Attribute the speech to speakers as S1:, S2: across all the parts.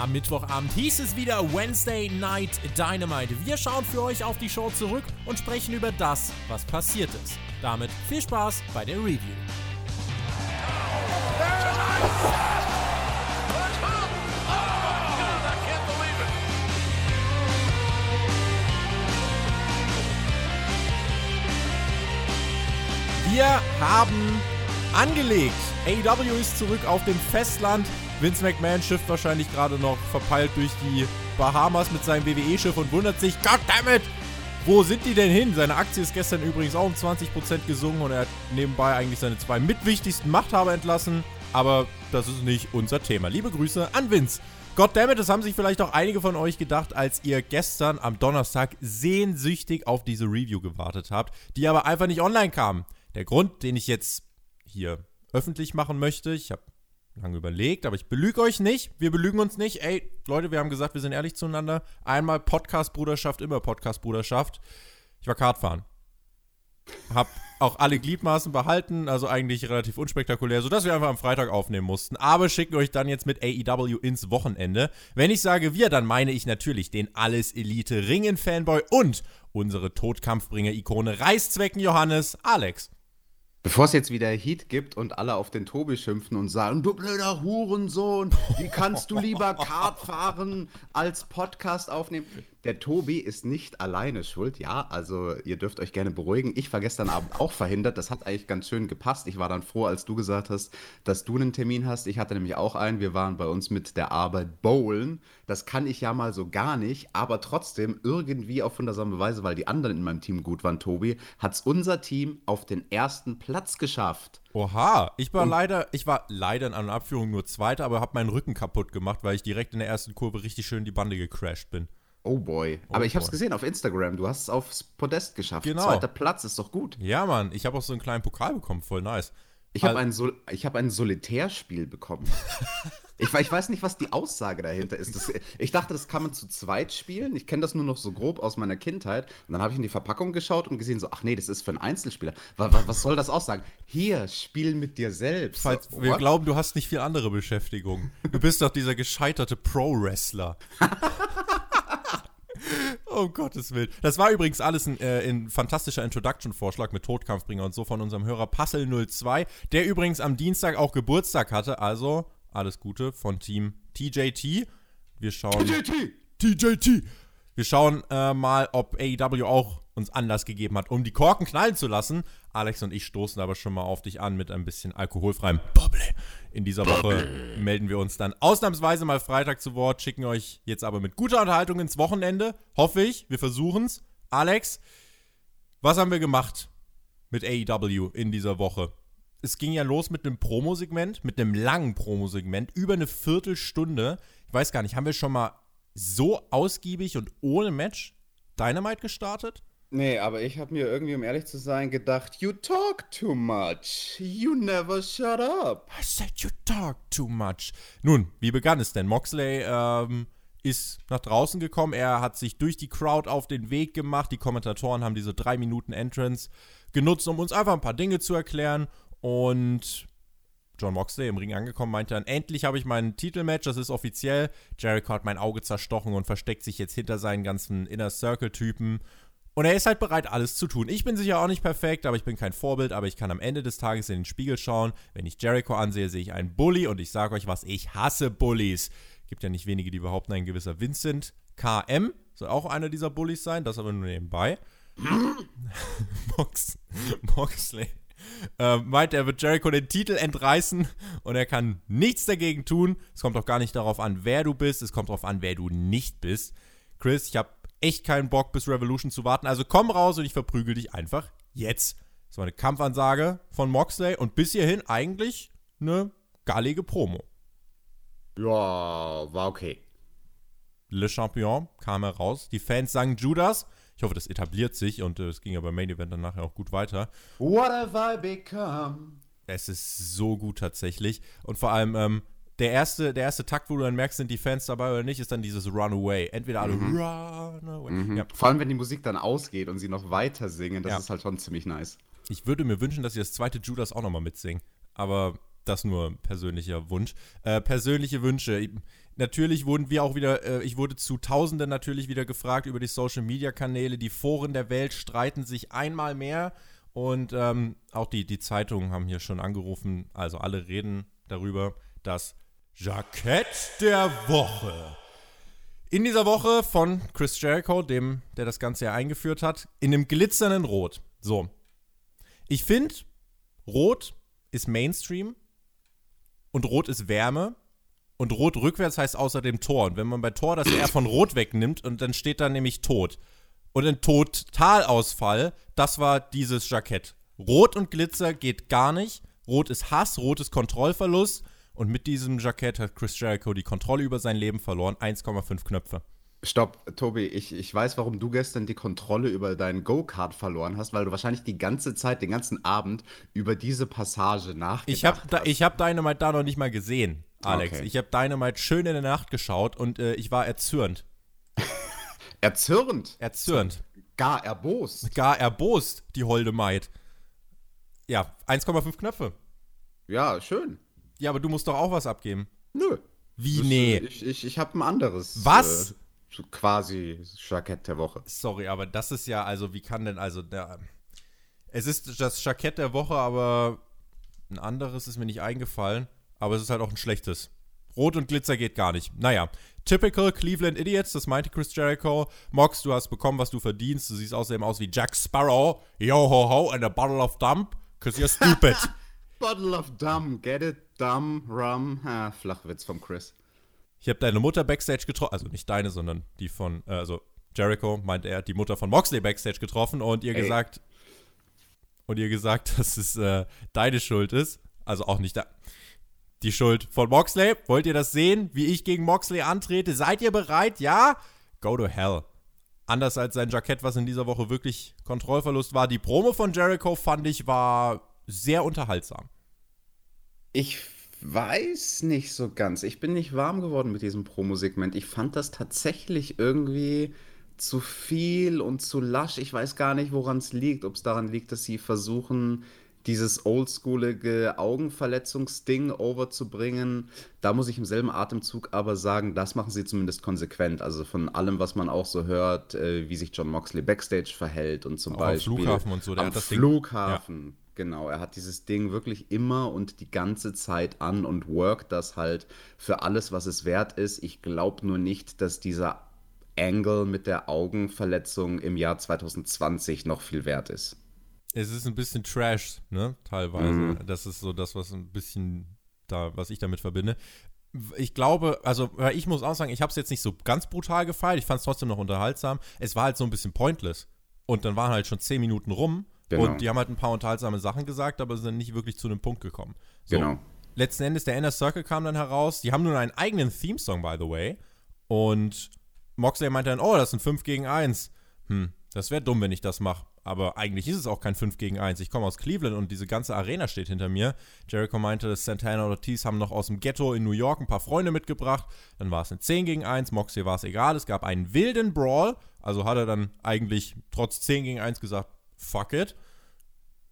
S1: Am Mittwochabend hieß es wieder Wednesday Night Dynamite. Wir schauen für euch auf die Show zurück und sprechen über das, was passiert ist. Damit viel Spaß bei der Review. Wir haben angelegt. AEW ist zurück auf dem Festland. Vince McMahon schifft wahrscheinlich gerade noch verpeilt durch die Bahamas mit seinem WWE-Schiff und wundert sich, Goddammit, wo sind die denn hin? Seine Aktie ist gestern übrigens auch um 20% gesungen und er hat nebenbei eigentlich seine zwei mitwichtigsten Machthaber entlassen. Aber das ist nicht unser Thema. Liebe Grüße an Vince. Goddammit, das haben sich vielleicht auch einige von euch gedacht, als ihr gestern am Donnerstag sehnsüchtig auf diese Review gewartet habt, die aber einfach nicht online kam. Der Grund, den ich jetzt hier öffentlich machen möchte, ich habe lange überlegt, aber ich belüge euch nicht. Wir belügen uns nicht. Ey, Leute, wir haben gesagt, wir sind ehrlich zueinander. Einmal Podcast-Bruderschaft, immer Podcast-Bruderschaft. Ich war Kartfahren. Hab auch alle Gliedmaßen behalten, also eigentlich relativ unspektakulär, sodass wir einfach am Freitag aufnehmen mussten. Aber schicken euch dann jetzt mit AEW ins Wochenende. Wenn ich sage wir, dann meine ich natürlich den Alles Elite Ringen Fanboy und unsere Todkampfbringer-Ikone Reißzwecken Johannes Alex.
S2: Bevor es jetzt wieder Heat gibt und alle auf den Tobi schimpfen und sagen, du blöder Hurensohn, wie kannst du lieber Kart fahren als Podcast aufnehmen? Der Tobi ist nicht alleine schuld, ja, also ihr dürft euch gerne beruhigen. Ich war gestern Abend auch verhindert, das hat eigentlich ganz schön gepasst. Ich war dann froh, als du gesagt hast, dass du einen Termin hast. Ich hatte nämlich auch einen, wir waren bei uns mit der Arbeit bowlen. Das kann ich ja mal so gar nicht, aber trotzdem irgendwie auf wundersame Weise, weil die anderen in meinem Team gut waren, Tobi, hat es unser Team auf den ersten Platz geschafft.
S1: Oha, ich war und leider, ich war leider in einer Abführung nur Zweiter, aber habe meinen Rücken kaputt gemacht, weil ich direkt in der ersten Kurve richtig schön die Bande gecrashed bin.
S2: Oh boy. Oh Aber ich habe es gesehen auf Instagram. Du hast es aufs Podest geschafft.
S1: Genau.
S2: Zweiter Platz ist doch gut.
S1: Ja, Mann. Ich habe auch so einen kleinen Pokal bekommen. Voll nice.
S2: Ich habe ein, Sol hab ein Solitärspiel bekommen. ich, ich, weiß nicht, was die Aussage dahinter ist. Das, ich dachte, das kann man zu zweit spielen. Ich kenne das nur noch so grob aus meiner Kindheit. Und dann habe ich in die Verpackung geschaut und gesehen, so, ach nee, das ist für einen Einzelspieler. Was, was soll das aussagen? Hier, spiel mit dir selbst.
S1: Falls, wir glauben, du hast nicht viel andere Beschäftigung. Du bist doch dieser gescheiterte Pro-Wrestler. Um Gottes Willen. Das war übrigens alles ein, äh, ein fantastischer Introduction-Vorschlag mit Todkampfbringer und so von unserem Hörer Puzzle02, der übrigens am Dienstag auch Geburtstag hatte. Also alles Gute von Team TJT. Wir schauen.
S2: TJT!
S1: TJT! Wir schauen äh, mal, ob AEW auch uns Anlass gegeben hat, um die Korken knallen zu lassen. Alex und ich stoßen aber schon mal auf dich an mit ein bisschen alkoholfreiem Bubbly. In dieser Woche melden wir uns dann ausnahmsweise mal Freitag zu Wort, schicken euch jetzt aber mit guter Unterhaltung ins Wochenende. Hoffe ich. Wir versuchen es. Alex, was haben wir gemacht mit AEW in dieser Woche? Es ging ja los mit einem Promosegment, mit einem langen Promosegment, über eine Viertelstunde. Ich weiß gar nicht, haben wir schon mal so ausgiebig und ohne Match Dynamite gestartet?
S2: Nee, aber ich habe mir irgendwie, um ehrlich zu sein, gedacht, you talk too much. You never shut up.
S1: I said you talk too much. Nun, wie begann es denn? Moxley ähm, ist nach draußen gekommen. Er hat sich durch die Crowd auf den Weg gemacht. Die Kommentatoren haben diese drei Minuten Entrance genutzt, um uns einfach ein paar Dinge zu erklären. Und John Moxley im Ring angekommen, meinte dann, endlich habe ich mein Titelmatch, das ist offiziell. Jericho hat mein Auge zerstochen und versteckt sich jetzt hinter seinen ganzen Inner Circle-Typen und er ist halt bereit, alles zu tun. Ich bin sicher auch nicht perfekt, aber ich bin kein Vorbild, aber ich kann am Ende des Tages in den Spiegel schauen. Wenn ich Jericho ansehe, sehe ich einen Bully und ich sage euch was, ich hasse Bullies. Gibt ja nicht wenige, die behaupten, ein gewisser Vincent KM soll auch einer dieser Bullies sein, das aber nur nebenbei. Mox, Moxley äh, meint, er wird Jericho den Titel entreißen und er kann nichts dagegen tun. Es kommt auch gar nicht darauf an, wer du bist, es kommt darauf an, wer du nicht bist. Chris, ich habe echt keinen Bock, bis Revolution zu warten. Also komm raus und ich verprügel dich einfach jetzt. Das war eine Kampfansage von Moxley und bis hierhin eigentlich eine gallige Promo.
S2: Ja, war okay.
S1: Le Champion kam heraus. Die Fans sangen Judas. Ich hoffe, das etabliert sich und äh, es ging ja beim Main Event dann nachher auch gut weiter.
S2: What have I become?
S1: Es ist so gut tatsächlich. Und vor allem, ähm, der erste, der erste Takt, wo du dann merkst, sind die Fans dabei oder nicht, ist dann dieses Runaway. Entweder alle mhm. Runaway.
S2: Mhm. Ja. Vor allem, wenn die Musik dann ausgeht und sie noch weiter singen, das ja. ist halt schon ziemlich nice.
S1: Ich würde mir wünschen, dass sie das zweite Judas auch nochmal mitsingen. Aber das nur persönlicher Wunsch. Äh, persönliche Wünsche. Natürlich wurden wir auch wieder, äh, ich wurde zu Tausenden natürlich wieder gefragt über die Social Media Kanäle. Die Foren der Welt streiten sich einmal mehr und ähm, auch die, die Zeitungen haben hier schon angerufen. Also alle reden darüber. Das Jackett der Woche. In dieser Woche von Chris Jericho, dem, der das Ganze ja eingeführt hat, in einem glitzernden Rot. So. Ich finde, Rot ist Mainstream und Rot ist Wärme. Und Rot rückwärts heißt außerdem Tor. Und wenn man bei Tor das R von Rot wegnimmt und dann steht da nämlich Tod. Und ein Totalausfall, das war dieses Jackett. Rot und Glitzer geht gar nicht. Rot ist Hass, Rot ist Kontrollverlust. Und mit diesem Jackett hat Chris Jericho die Kontrolle über sein Leben verloren. 1,5 Knöpfe.
S2: Stopp, Tobi, ich, ich weiß, warum du gestern die Kontrolle über deinen Go-Kart verloren hast, weil du wahrscheinlich die ganze Zeit, den ganzen Abend über diese Passage nachgedacht
S1: ich hab da, Ich habe Dynamite da noch nicht mal gesehen, Alex. Okay. Ich habe Dynamite schön in der Nacht geschaut und äh, ich war erzürnt.
S2: erzürnt?
S1: Erzürnt.
S2: Gar erbost.
S1: Gar erbost, die holde Maid. Ja, 1,5 Knöpfe.
S2: Ja, schön.
S1: Ja, aber du musst doch auch was abgeben.
S2: Nö.
S1: Wie, das, nee?
S2: Ich, ich, ich habe ein anderes.
S1: Was? Äh,
S2: quasi Jackett der Woche.
S1: Sorry, aber das ist ja, also, wie kann denn, also, der, es ist das Jackett der Woche, aber ein anderes ist mir nicht eingefallen, aber es ist halt auch ein schlechtes. Rot und Glitzer geht gar nicht. Naja, typical Cleveland Idiots, das meinte Chris Jericho. Mox, du hast bekommen, was du verdienst. Du siehst außerdem aus wie Jack Sparrow. Yo ho ho and a bottle of dump, cause you're stupid.
S2: bottle of dumb, get it? Dumb, rum. Ah, Flachwitz vom Chris.
S1: Ich habe deine Mutter backstage getroffen, also nicht deine, sondern die von, äh, also Jericho, meint er, die Mutter von Moxley backstage getroffen und ihr Ey. gesagt, und ihr gesagt, dass es äh, deine Schuld ist. Also auch nicht da. Die Schuld von Moxley. Wollt ihr das sehen, wie ich gegen Moxley antrete? Seid ihr bereit? Ja? Go to hell. Anders als sein Jackett, was in dieser Woche wirklich Kontrollverlust war. Die Promo von Jericho fand ich war sehr unterhaltsam.
S2: Ich weiß nicht so ganz. Ich bin nicht warm geworden mit diesem Promo-Segment. Ich fand das tatsächlich irgendwie zu viel und zu lasch. Ich weiß gar nicht, woran es liegt. Ob es daran liegt, dass sie versuchen, dieses oldschoolige Augenverletzungsding overzubringen. Da muss ich im selben Atemzug aber sagen, das machen sie zumindest konsequent. Also von allem, was man auch so hört, äh, wie sich John Moxley backstage verhält und zum auch Beispiel.
S1: Am Flughafen und so.
S2: Der am Flughafen. Ding, ja Genau, er hat dieses Ding wirklich immer und die ganze Zeit an und workt das halt für alles, was es wert ist. Ich glaube nur nicht, dass dieser Angle mit der Augenverletzung im Jahr 2020 noch viel wert ist.
S1: Es ist ein bisschen Trash, ne? Teilweise. Mhm. Das ist so das, was ein bisschen da, was ich damit verbinde. Ich glaube, also ich muss auch sagen, ich habe es jetzt nicht so ganz brutal gefeiert. Ich fand es trotzdem noch unterhaltsam. Es war halt so ein bisschen pointless. Und dann waren halt schon zehn Minuten rum Genau. Und die haben halt ein paar unterhaltsame Sachen gesagt, aber sind nicht wirklich zu einem Punkt gekommen. So, genau. Letzten Endes, der Inner Circle kam dann heraus. Die haben nun einen eigenen Theme-Song, by the way. Und Moxley meinte dann, oh, das sind 5 gegen 1. Hm, das wäre dumm, wenn ich das mache. Aber eigentlich ist es auch kein 5 gegen 1. Ich komme aus Cleveland und diese ganze Arena steht hinter mir. Jericho meinte, Santana und Ortiz haben noch aus dem Ghetto in New York ein paar Freunde mitgebracht. Dann war es ein 10 gegen 1. Moxley war es egal. Es gab einen wilden Brawl. Also hat er dann eigentlich trotz 10 gegen 1 gesagt, fuck it.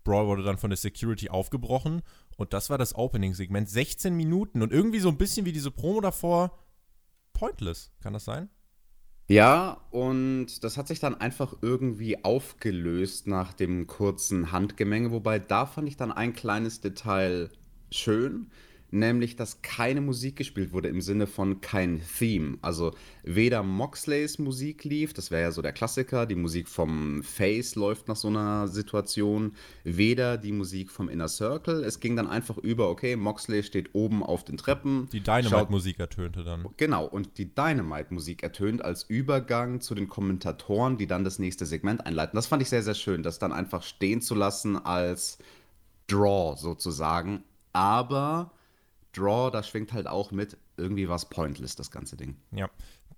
S1: Brawl wurde dann von der Security aufgebrochen und das war das Opening-Segment. 16 Minuten und irgendwie so ein bisschen wie diese Promo davor pointless. Kann das sein?
S2: Ja, und das hat sich dann einfach irgendwie aufgelöst nach dem kurzen Handgemenge, wobei da fand ich dann ein kleines Detail schön nämlich dass keine Musik gespielt wurde im Sinne von kein Theme. Also weder Moxleys Musik lief, das wäre ja so der Klassiker, die Musik vom Face läuft nach so einer Situation, weder die Musik vom Inner Circle. Es ging dann einfach über, okay, Moxley steht oben auf den Treppen.
S1: Die Dynamite-Musik ertönte dann.
S2: Genau, und die Dynamite-Musik ertönt als Übergang zu den Kommentatoren, die dann das nächste Segment einleiten. Das fand ich sehr, sehr schön, das dann einfach stehen zu lassen als Draw sozusagen. Aber Draw, da schwingt halt auch mit, irgendwie was pointless, das ganze Ding.
S1: Ja.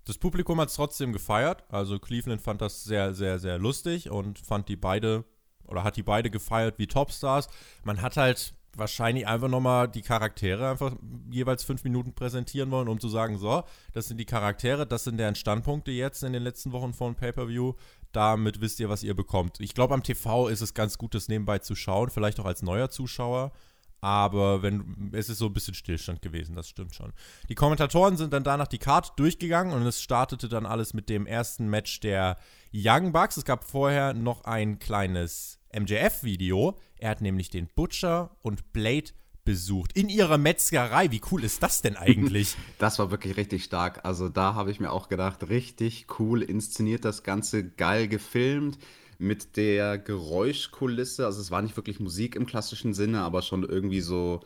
S1: Das Publikum hat es trotzdem gefeiert. Also Cleveland fand das sehr, sehr, sehr lustig und fand die beide oder hat die beide gefeiert wie Topstars. Man hat halt wahrscheinlich einfach nochmal die Charaktere einfach jeweils fünf Minuten präsentieren wollen, um zu sagen, so, das sind die Charaktere, das sind deren Standpunkte jetzt in den letzten Wochen von Pay-Per-View. Damit wisst ihr, was ihr bekommt. Ich glaube, am TV ist es ganz gut, das nebenbei zu schauen, vielleicht auch als neuer Zuschauer. Aber wenn, es ist so ein bisschen Stillstand gewesen, das stimmt schon. Die Kommentatoren sind dann danach die Karte durchgegangen und es startete dann alles mit dem ersten Match der Young Bucks. Es gab vorher noch ein kleines MJF-Video. Er hat nämlich den Butcher und Blade besucht in ihrer Metzgerei. Wie cool ist das denn eigentlich?
S2: Das war wirklich richtig stark. Also da habe ich mir auch gedacht, richtig cool inszeniert das Ganze, geil gefilmt mit der Geräuschkulisse. Also es war nicht wirklich Musik im klassischen Sinne, aber schon irgendwie so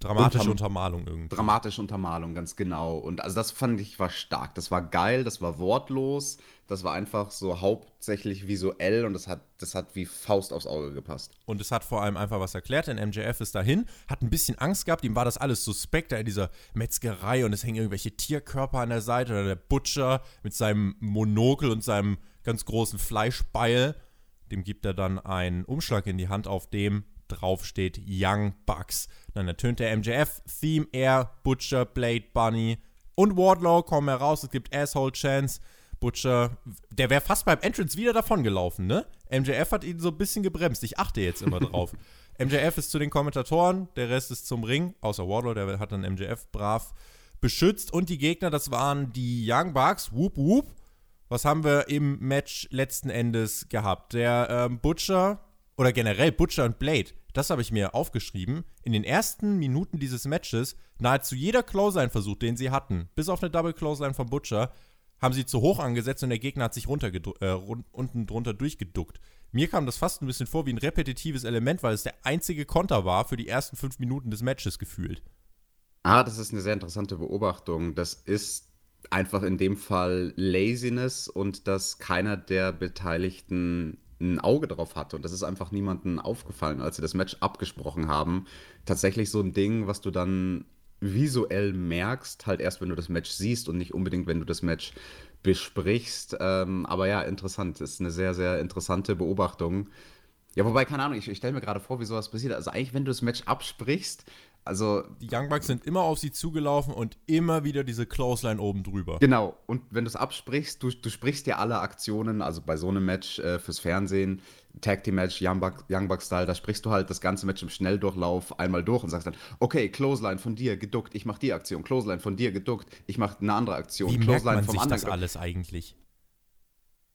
S1: Dramatische Unter Untermalung irgendwie.
S2: Dramatische Untermalung, ganz genau. Und also das fand ich war stark. Das war geil, das war wortlos, das war einfach so hauptsächlich visuell und das hat, das hat wie Faust aufs Auge gepasst.
S1: Und es hat vor allem einfach was erklärt, denn MJF ist dahin, hat ein bisschen Angst gehabt, ihm war das alles suspekt, da in dieser Metzgerei und es hängen irgendwelche Tierkörper an der Seite oder der Butcher mit seinem Monokel und seinem ganz großen Fleischbeil. Dem gibt er dann einen Umschlag in die Hand, auf dem drauf steht Young Bucks. Dann ertönt der MJF-Theme, Air, Butcher, Blade, Bunny und Wardlow kommen heraus. Es gibt Asshole Chance. Butcher, der wäre fast beim Entrance wieder davon gelaufen, ne? MJF hat ihn so ein bisschen gebremst. Ich achte jetzt immer drauf. MJF ist zu den Kommentatoren, der Rest ist zum Ring, außer Wardlow, der hat dann MJF brav beschützt. Und die Gegner, das waren die Young Bucks. Whoop, whoop. Was haben wir im Match letzten Endes gehabt? Der ähm, Butcher oder generell Butcher und Blade, das habe ich mir aufgeschrieben, in den ersten Minuten dieses Matches nahezu jeder Clothesline-Versuch, den sie hatten, bis auf eine Double Clothesline von Butcher, haben sie zu hoch angesetzt und der Gegner hat sich äh, unten drunter durchgeduckt. Mir kam das fast ein bisschen vor wie ein repetitives Element, weil es der einzige Konter war für die ersten fünf Minuten des Matches gefühlt.
S2: Ah, das ist eine sehr interessante Beobachtung. Das ist einfach in dem Fall Laziness und dass keiner der Beteiligten ein Auge drauf hatte. Und das ist einfach niemandem aufgefallen, als sie das Match abgesprochen haben. Tatsächlich so ein Ding, was du dann visuell merkst, halt erst, wenn du das Match siehst und nicht unbedingt, wenn du das Match besprichst. Ähm, aber ja, interessant. Das ist eine sehr, sehr interessante Beobachtung. Ja, wobei, keine Ahnung, ich, ich stelle mir gerade vor, wie sowas passiert. Also eigentlich, wenn du das Match absprichst, also.
S1: Die Young Bucks sind immer auf sie zugelaufen und immer wieder diese Clothesline oben drüber.
S2: Genau. Und wenn du es absprichst, du, du sprichst ja alle Aktionen, also bei so einem Match äh, fürs Fernsehen, Tag Team Match, Young, Buck, Young Buck Style, da sprichst du halt das ganze Match im Schnelldurchlauf einmal durch und sagst dann, okay, Clothesline von dir geduckt, ich mach die Aktion, Clothesline von dir geduckt, ich mach eine andere Aktion,
S1: Wie
S2: Clothesline
S1: merkt man vom sich anderen. das alles eigentlich?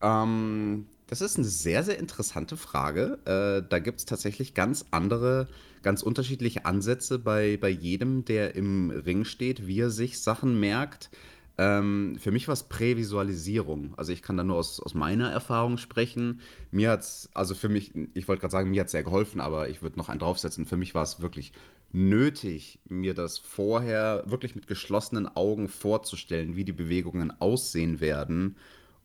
S2: Ähm, das ist eine sehr, sehr interessante Frage. Äh, da gibt es tatsächlich ganz andere, ganz unterschiedliche Ansätze bei, bei jedem, der im Ring steht, wie er sich Sachen merkt. Ähm, für mich war es Prävisualisierung. Also ich kann da nur aus, aus meiner Erfahrung sprechen. Mir hat es, also für mich, ich wollte gerade sagen, mir hat es sehr geholfen, aber ich würde noch einen draufsetzen. Für mich war es wirklich nötig, mir das vorher wirklich mit geschlossenen Augen vorzustellen, wie die Bewegungen aussehen werden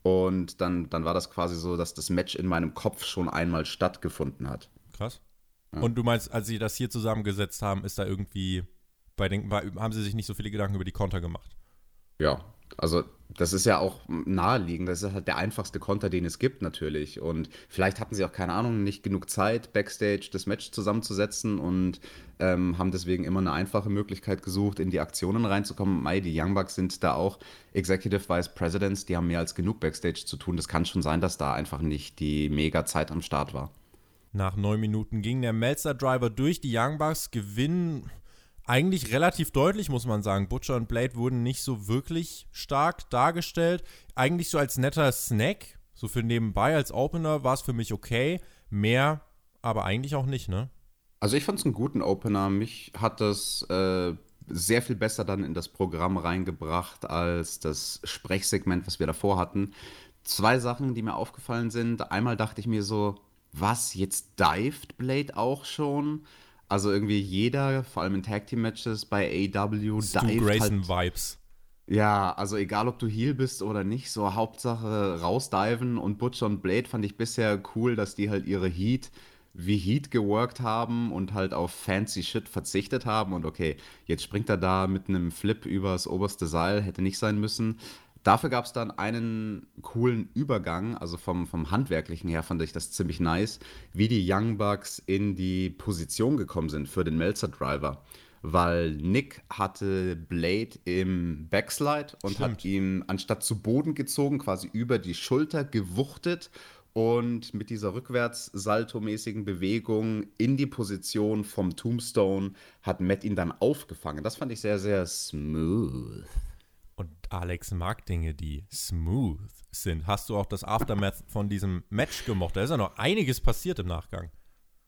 S2: und dann, dann war das quasi so, dass das Match in meinem Kopf schon einmal stattgefunden hat.
S1: Krass. Ja. Und du meinst, als sie das hier zusammengesetzt haben, ist da irgendwie bei den, haben sie sich nicht so viele Gedanken über die Konter gemacht?
S2: Ja, also das ist ja auch naheliegend. Das ist halt der einfachste Konter, den es gibt natürlich. Und vielleicht hatten sie auch, keine Ahnung, nicht genug Zeit, backstage das Match zusammenzusetzen und ähm, haben deswegen immer eine einfache Möglichkeit gesucht, in die Aktionen reinzukommen. Mai, die Young Bucks sind da auch Executive Vice Presidents, die haben mehr als genug Backstage zu tun. Das kann schon sein, dass da einfach nicht die mega Zeit am Start war.
S1: Nach neun Minuten ging der Melzer Driver durch. Die Young Bucks gewinnen eigentlich relativ deutlich, muss man sagen. Butcher und Blade wurden nicht so wirklich stark dargestellt. Eigentlich so als netter Snack, so für nebenbei als Opener war es für mich okay. Mehr, aber eigentlich auch nicht, ne?
S2: Also ich fand es einen guten Opener. Mich hat das äh, sehr viel besser dann in das Programm reingebracht als das Sprechsegment, was wir davor hatten. Zwei Sachen, die mir aufgefallen sind. Einmal dachte ich mir so, was, jetzt dived Blade auch schon? Also irgendwie jeder, vor allem in Tag Team Matches bei AW,
S1: Stu Grayson halt, Vibes.
S2: Ja, also egal ob du Heal bist oder nicht, so Hauptsache rausdiven und Butcher und Blade fand ich bisher cool, dass die halt ihre Heat wie Heat geworkt haben und halt auf fancy Shit verzichtet haben und okay, jetzt springt er da mit einem Flip übers oberste Seil, hätte nicht sein müssen. Dafür gab es dann einen coolen Übergang, also vom, vom Handwerklichen her fand ich das ziemlich nice, wie die Young Bucks in die Position gekommen sind für den Melzer Driver. Weil Nick hatte Blade im Backslide und Stimmt. hat ihn anstatt zu Boden gezogen, quasi über die Schulter gewuchtet und mit dieser rückwärts-saltomäßigen Bewegung in die Position vom Tombstone hat Matt ihn dann aufgefangen. Das fand ich sehr, sehr smooth.
S1: Und Alex mag Dinge, die smooth sind. Hast du auch das Aftermath von diesem Match gemocht? Da ist ja noch einiges passiert im Nachgang.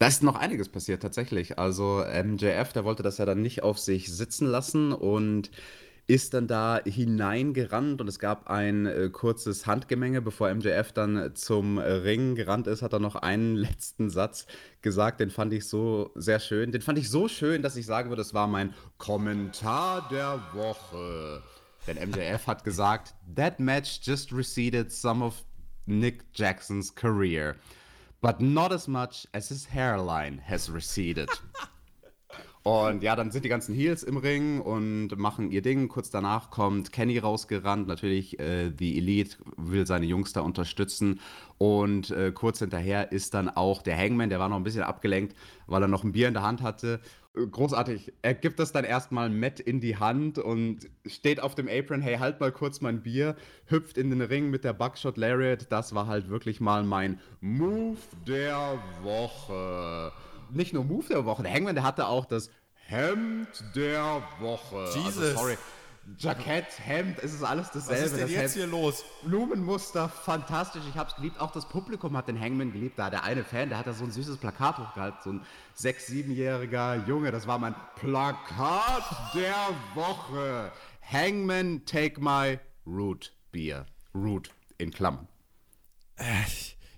S2: Da ist noch einiges passiert, tatsächlich. Also MJF, der wollte das ja dann nicht auf sich sitzen lassen und ist dann da hineingerannt und es gab ein äh, kurzes Handgemenge. Bevor MJF dann zum Ring gerannt ist, hat er noch einen letzten Satz gesagt. Den fand ich so sehr schön. Den fand ich so schön, dass ich sagen würde, es war mein Kommentar der Woche. Denn MJF hat gesagt, that match just receded some of Nick Jacksons career, but not as much as his hairline has receded. Und ja, dann sind die ganzen Heels im Ring und machen ihr Ding. Kurz danach kommt Kenny rausgerannt. Natürlich, äh, die Elite will seine Jungs da unterstützen. Und äh, kurz hinterher ist dann auch der Hangman, der war noch ein bisschen abgelenkt, weil er noch ein Bier in der Hand hatte. Großartig. Er gibt das dann erstmal Matt in die Hand und steht auf dem Apron, hey, halt mal kurz mein Bier, hüpft in den Ring mit der Buckshot Lariat. Das war halt wirklich mal mein Move der Woche nicht nur Move der Woche, der Hangman, der hatte auch das Hemd der Woche.
S1: Also Jesus. Also, sorry.
S2: Jackett, Hemd, es ist alles dasselbe. Was
S1: ist denn
S2: das
S1: jetzt
S2: Hemd,
S1: hier los?
S2: Blumenmuster, fantastisch. Ich hab's geliebt. Auch das Publikum hat den Hangman geliebt. Da der eine Fan, der hat da so ein süßes Plakat hochgehalten. So ein sechs-, siebenjähriger Junge. Das war mein Plakat der Woche. Hangman, take my root beer. Root in Klammern.
S1: Äh,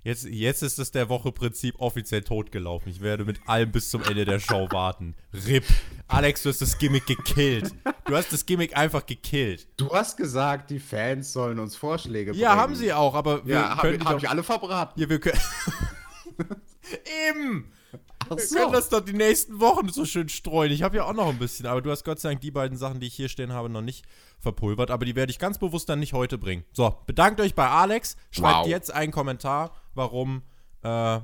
S1: Jetzt, jetzt ist das der Woche-Prinzip offiziell totgelaufen. Ich werde mit allem bis zum Ende der Show warten. RIP. Alex, du hast das Gimmick gekillt. Du hast das Gimmick einfach gekillt.
S2: Du hast gesagt, die Fans sollen uns Vorschläge
S1: bringen. Ja, haben sie auch, aber
S2: wir ja, können hab, hab ich alle verbraten.
S1: Ja, wir können Eben. Ach so. Wir können das doch die nächsten Wochen so schön streuen. Ich habe ja auch noch ein bisschen, aber du hast Gott sei Dank die beiden Sachen, die ich hier stehen habe, noch nicht verpulvert. Aber die werde ich ganz bewusst dann nicht heute bringen. So, bedankt euch bei Alex. Schreibt wow. jetzt einen Kommentar, warum äh,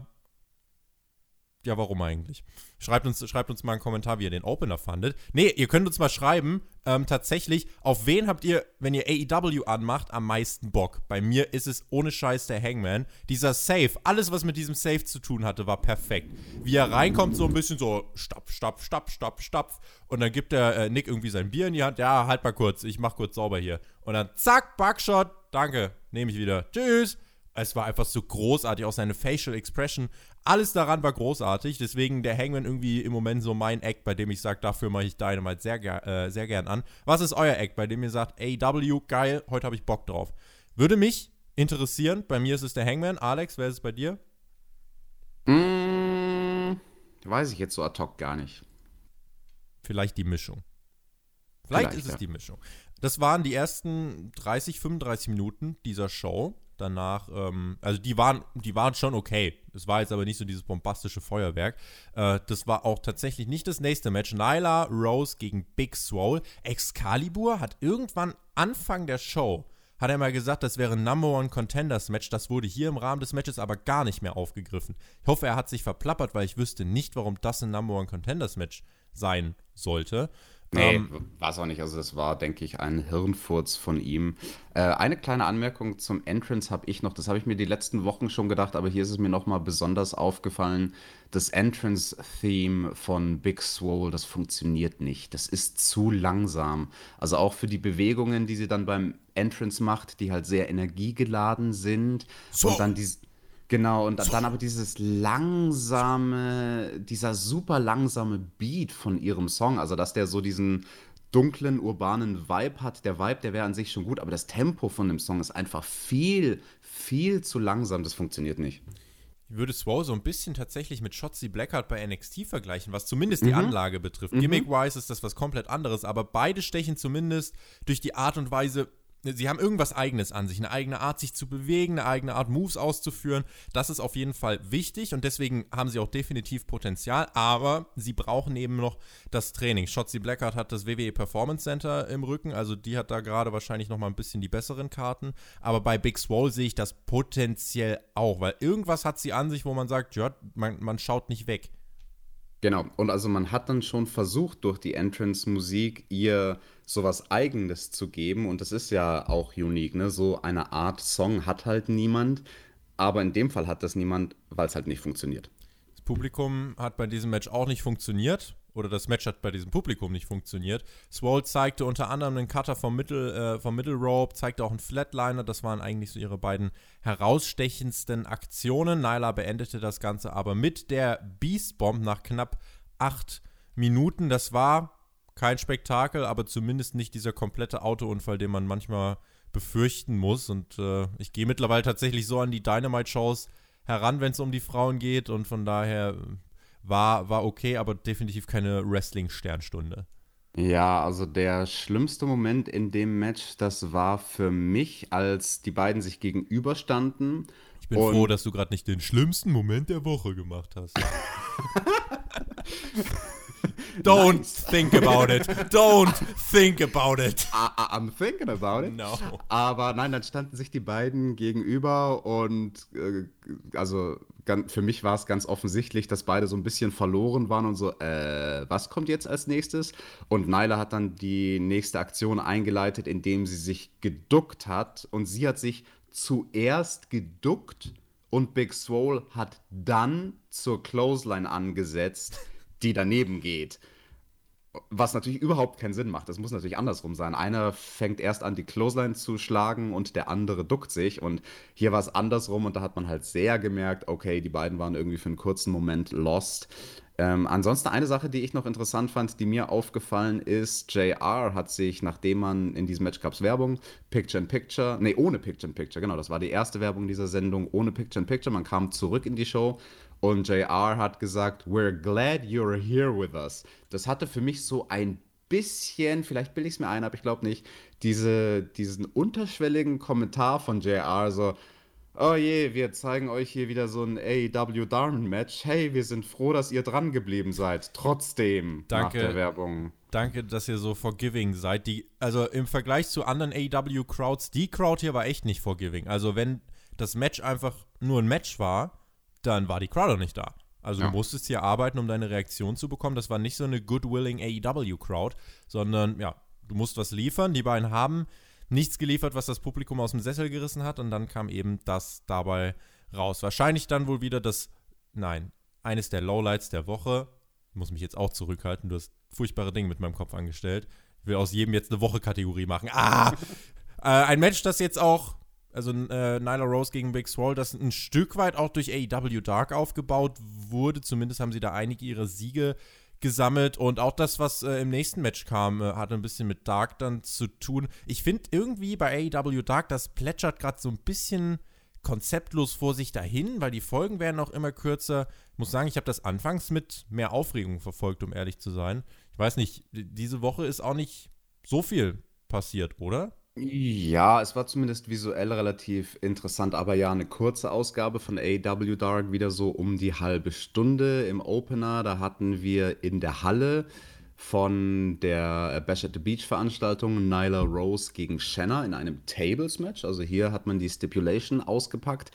S1: ja, warum eigentlich? Schreibt uns, schreibt uns mal einen Kommentar, wie ihr den Opener fandet. Nee, ihr könnt uns mal schreiben, ähm, tatsächlich, auf wen habt ihr, wenn ihr AEW anmacht, am meisten Bock? Bei mir ist es ohne Scheiß der Hangman. Dieser Save, alles, was mit diesem Save zu tun hatte, war perfekt. Wie er reinkommt, so ein bisschen so stapf, stapf, stapf, stapf, stapf. Und dann gibt der äh, Nick irgendwie sein Bier in die Hand. Ja, halt mal kurz, ich mach kurz sauber hier. Und dann zack, Buckshot, danke, nehme ich wieder. Tschüss. Es war einfach so großartig, auch seine Facial Expression. Alles daran war großartig. Deswegen der Hangman irgendwie im Moment so mein Act, bei dem ich sage, dafür mache ich Dynamite sehr, äh, sehr gern an. Was ist euer Act, bei dem ihr sagt, AW, geil, heute habe ich Bock drauf? Würde mich interessieren. Bei mir ist es der Hangman. Alex, wer ist es bei dir?
S2: Mmh, weiß ich jetzt so ad hoc gar nicht.
S1: Vielleicht die Mischung. Vielleicht, Vielleicht ist es ja. die Mischung. Das waren die ersten 30, 35 Minuten dieser Show danach, ähm, also die waren, die waren schon okay. Es war jetzt aber nicht so dieses bombastische Feuerwerk. Äh, das war auch tatsächlich nicht das nächste Match. Nyla Rose gegen Big Swole. Excalibur hat irgendwann Anfang der Show hat er mal gesagt, das wäre ein Number One Contenders Match. Das wurde hier im Rahmen des Matches aber gar nicht mehr aufgegriffen. Ich hoffe, er hat sich verplappert, weil ich wüsste nicht, warum das ein Number One Contenders Match sein sollte.
S2: Nee, ähm, war es auch nicht. Also das war, denke ich, ein Hirnfurz von ihm. Äh, eine kleine Anmerkung zum Entrance habe ich noch. Das habe ich mir die letzten Wochen schon gedacht, aber hier ist es mir nochmal besonders aufgefallen. Das Entrance-Theme von Big Swole, das funktioniert nicht. Das ist zu langsam. Also auch für die Bewegungen, die sie dann beim Entrance macht, die halt sehr energiegeladen sind. So. Und dann die Genau, und dann aber dieses langsame, dieser super langsame Beat von ihrem Song, also dass der so diesen dunklen, urbanen Vibe hat. Der Vibe, der wäre an sich schon gut, aber das Tempo von dem Song ist einfach viel, viel zu langsam. Das funktioniert nicht.
S1: Ich würde Swow so ein bisschen tatsächlich mit Shotzi Blackheart bei NXT vergleichen, was zumindest die mhm. Anlage betrifft. Mhm. Gimmick-wise ist das was komplett anderes, aber beide stechen zumindest durch die Art und Weise, sie haben irgendwas Eigenes an sich, eine eigene Art, sich zu bewegen, eine eigene Art, Moves auszuführen. Das ist auf jeden Fall wichtig und deswegen haben sie auch definitiv Potenzial, aber sie brauchen eben noch das Training. Shotzi Blackheart hat das WWE Performance Center im Rücken, also die hat da gerade wahrscheinlich noch mal ein bisschen die besseren Karten. Aber bei Big Swole sehe ich das potenziell auch, weil irgendwas hat sie an sich, wo man sagt, ja, man, man schaut nicht weg.
S2: Genau, und also man hat dann schon versucht, durch die Entrance-Musik ihr sowas Eigenes zu geben. Und das ist ja auch unique, ne? So eine Art Song hat halt niemand. aber in dem Fall hat das niemand, weil es halt nicht funktioniert.
S1: Das Publikum hat bei diesem Match auch nicht funktioniert. Oder das Match hat bei diesem Publikum nicht funktioniert. Swole zeigte unter anderem einen Cutter vom Middle, äh, vom Middle Rope, zeigte auch einen Flatliner. Das waren eigentlich so ihre beiden herausstechendsten Aktionen. Nyla beendete das Ganze aber mit der Beast Bomb nach knapp acht Minuten. Das war kein Spektakel, aber zumindest nicht dieser komplette Autounfall, den man manchmal befürchten muss. Und äh, ich gehe mittlerweile tatsächlich so an die Dynamite-Shows heran, wenn es um die Frauen geht. Und von daher war, war okay, aber definitiv keine Wrestling-Sternstunde.
S2: Ja, also der schlimmste Moment in dem Match, das war für mich, als die beiden sich gegenüberstanden.
S1: Ich bin froh, dass du gerade nicht den schlimmsten Moment der Woche gemacht hast. Don't nice. think about it. Don't think about it.
S2: I, I'm thinking about it.
S1: No.
S2: Aber nein, dann standen sich die beiden gegenüber und äh, also für mich war es ganz offensichtlich, dass beide so ein bisschen verloren waren und so, äh, was kommt jetzt als nächstes? Und Nyla hat dann die nächste Aktion eingeleitet, indem sie sich geduckt hat und sie hat sich zuerst geduckt und Big Swole hat dann zur Clothesline angesetzt die daneben geht. Was natürlich überhaupt keinen Sinn macht. Das muss natürlich andersrum sein. Einer fängt erst an, die Clothesline zu schlagen und der andere duckt sich. Und hier war es andersrum und da hat man halt sehr gemerkt, okay, die beiden waren irgendwie für einen kurzen Moment lost. Ähm, ansonsten eine Sache, die ich noch interessant fand, die mir aufgefallen ist, JR hat sich, nachdem man in diesem Match gab Werbung, Picture in Picture, nee, ohne Picture in Picture, genau, das war die erste Werbung dieser Sendung, ohne Picture in Picture, man kam zurück in die Show und JR hat gesagt, we're glad you're here with us. Das hatte für mich so ein bisschen, vielleicht bilde ich es mir ein, aber ich glaube nicht, diese, diesen unterschwelligen Kommentar von JR, so, oh je, wir zeigen euch hier wieder so ein AEW Darn-Match. Hey, wir sind froh, dass ihr dran geblieben seid. Trotzdem
S1: Danke.
S2: nach der Werbung.
S1: Danke, dass ihr so forgiving seid. Die, also im Vergleich zu anderen AEW-Crowds, die Crowd hier war echt nicht forgiving. Also wenn das Match einfach nur ein Match war, dann war die Crowd auch nicht da. Also ja. du musstest hier arbeiten, um deine Reaktion zu bekommen. Das war nicht so eine good-willing AEW-Crowd, sondern ja, du musst was liefern. Die beiden haben nichts geliefert, was das Publikum aus dem Sessel gerissen hat und dann kam eben das dabei raus. Wahrscheinlich dann wohl wieder das, nein, eines der Lowlights der Woche. Ich muss mich jetzt auch zurückhalten, du hast furchtbare Dinge mit meinem Kopf angestellt. Ich will aus jedem jetzt eine Woche-Kategorie machen. Ah! äh, ein Match, das jetzt auch also äh, Nyla Rose gegen Big Swole, das ein Stück weit auch durch AEW Dark aufgebaut wurde. Zumindest haben sie da einige ihrer Siege gesammelt und auch das, was äh, im nächsten Match kam, äh, hatte ein bisschen mit Dark dann zu tun. Ich finde irgendwie bei AEW Dark, das plätschert gerade so ein bisschen konzeptlos vor sich dahin, weil die Folgen werden auch immer kürzer. Ich muss sagen, ich habe das anfangs mit mehr Aufregung verfolgt, um ehrlich zu sein. Ich weiß nicht, diese Woche ist auch nicht so viel passiert, oder?
S2: Ja, es war zumindest visuell relativ interessant, aber ja, eine kurze Ausgabe von AW Dark, wieder so um die halbe Stunde im Opener. Da hatten wir in der Halle von der Bash at the Beach Veranstaltung Nyla Rose gegen Shanna in einem Tables Match. Also hier hat man die Stipulation ausgepackt.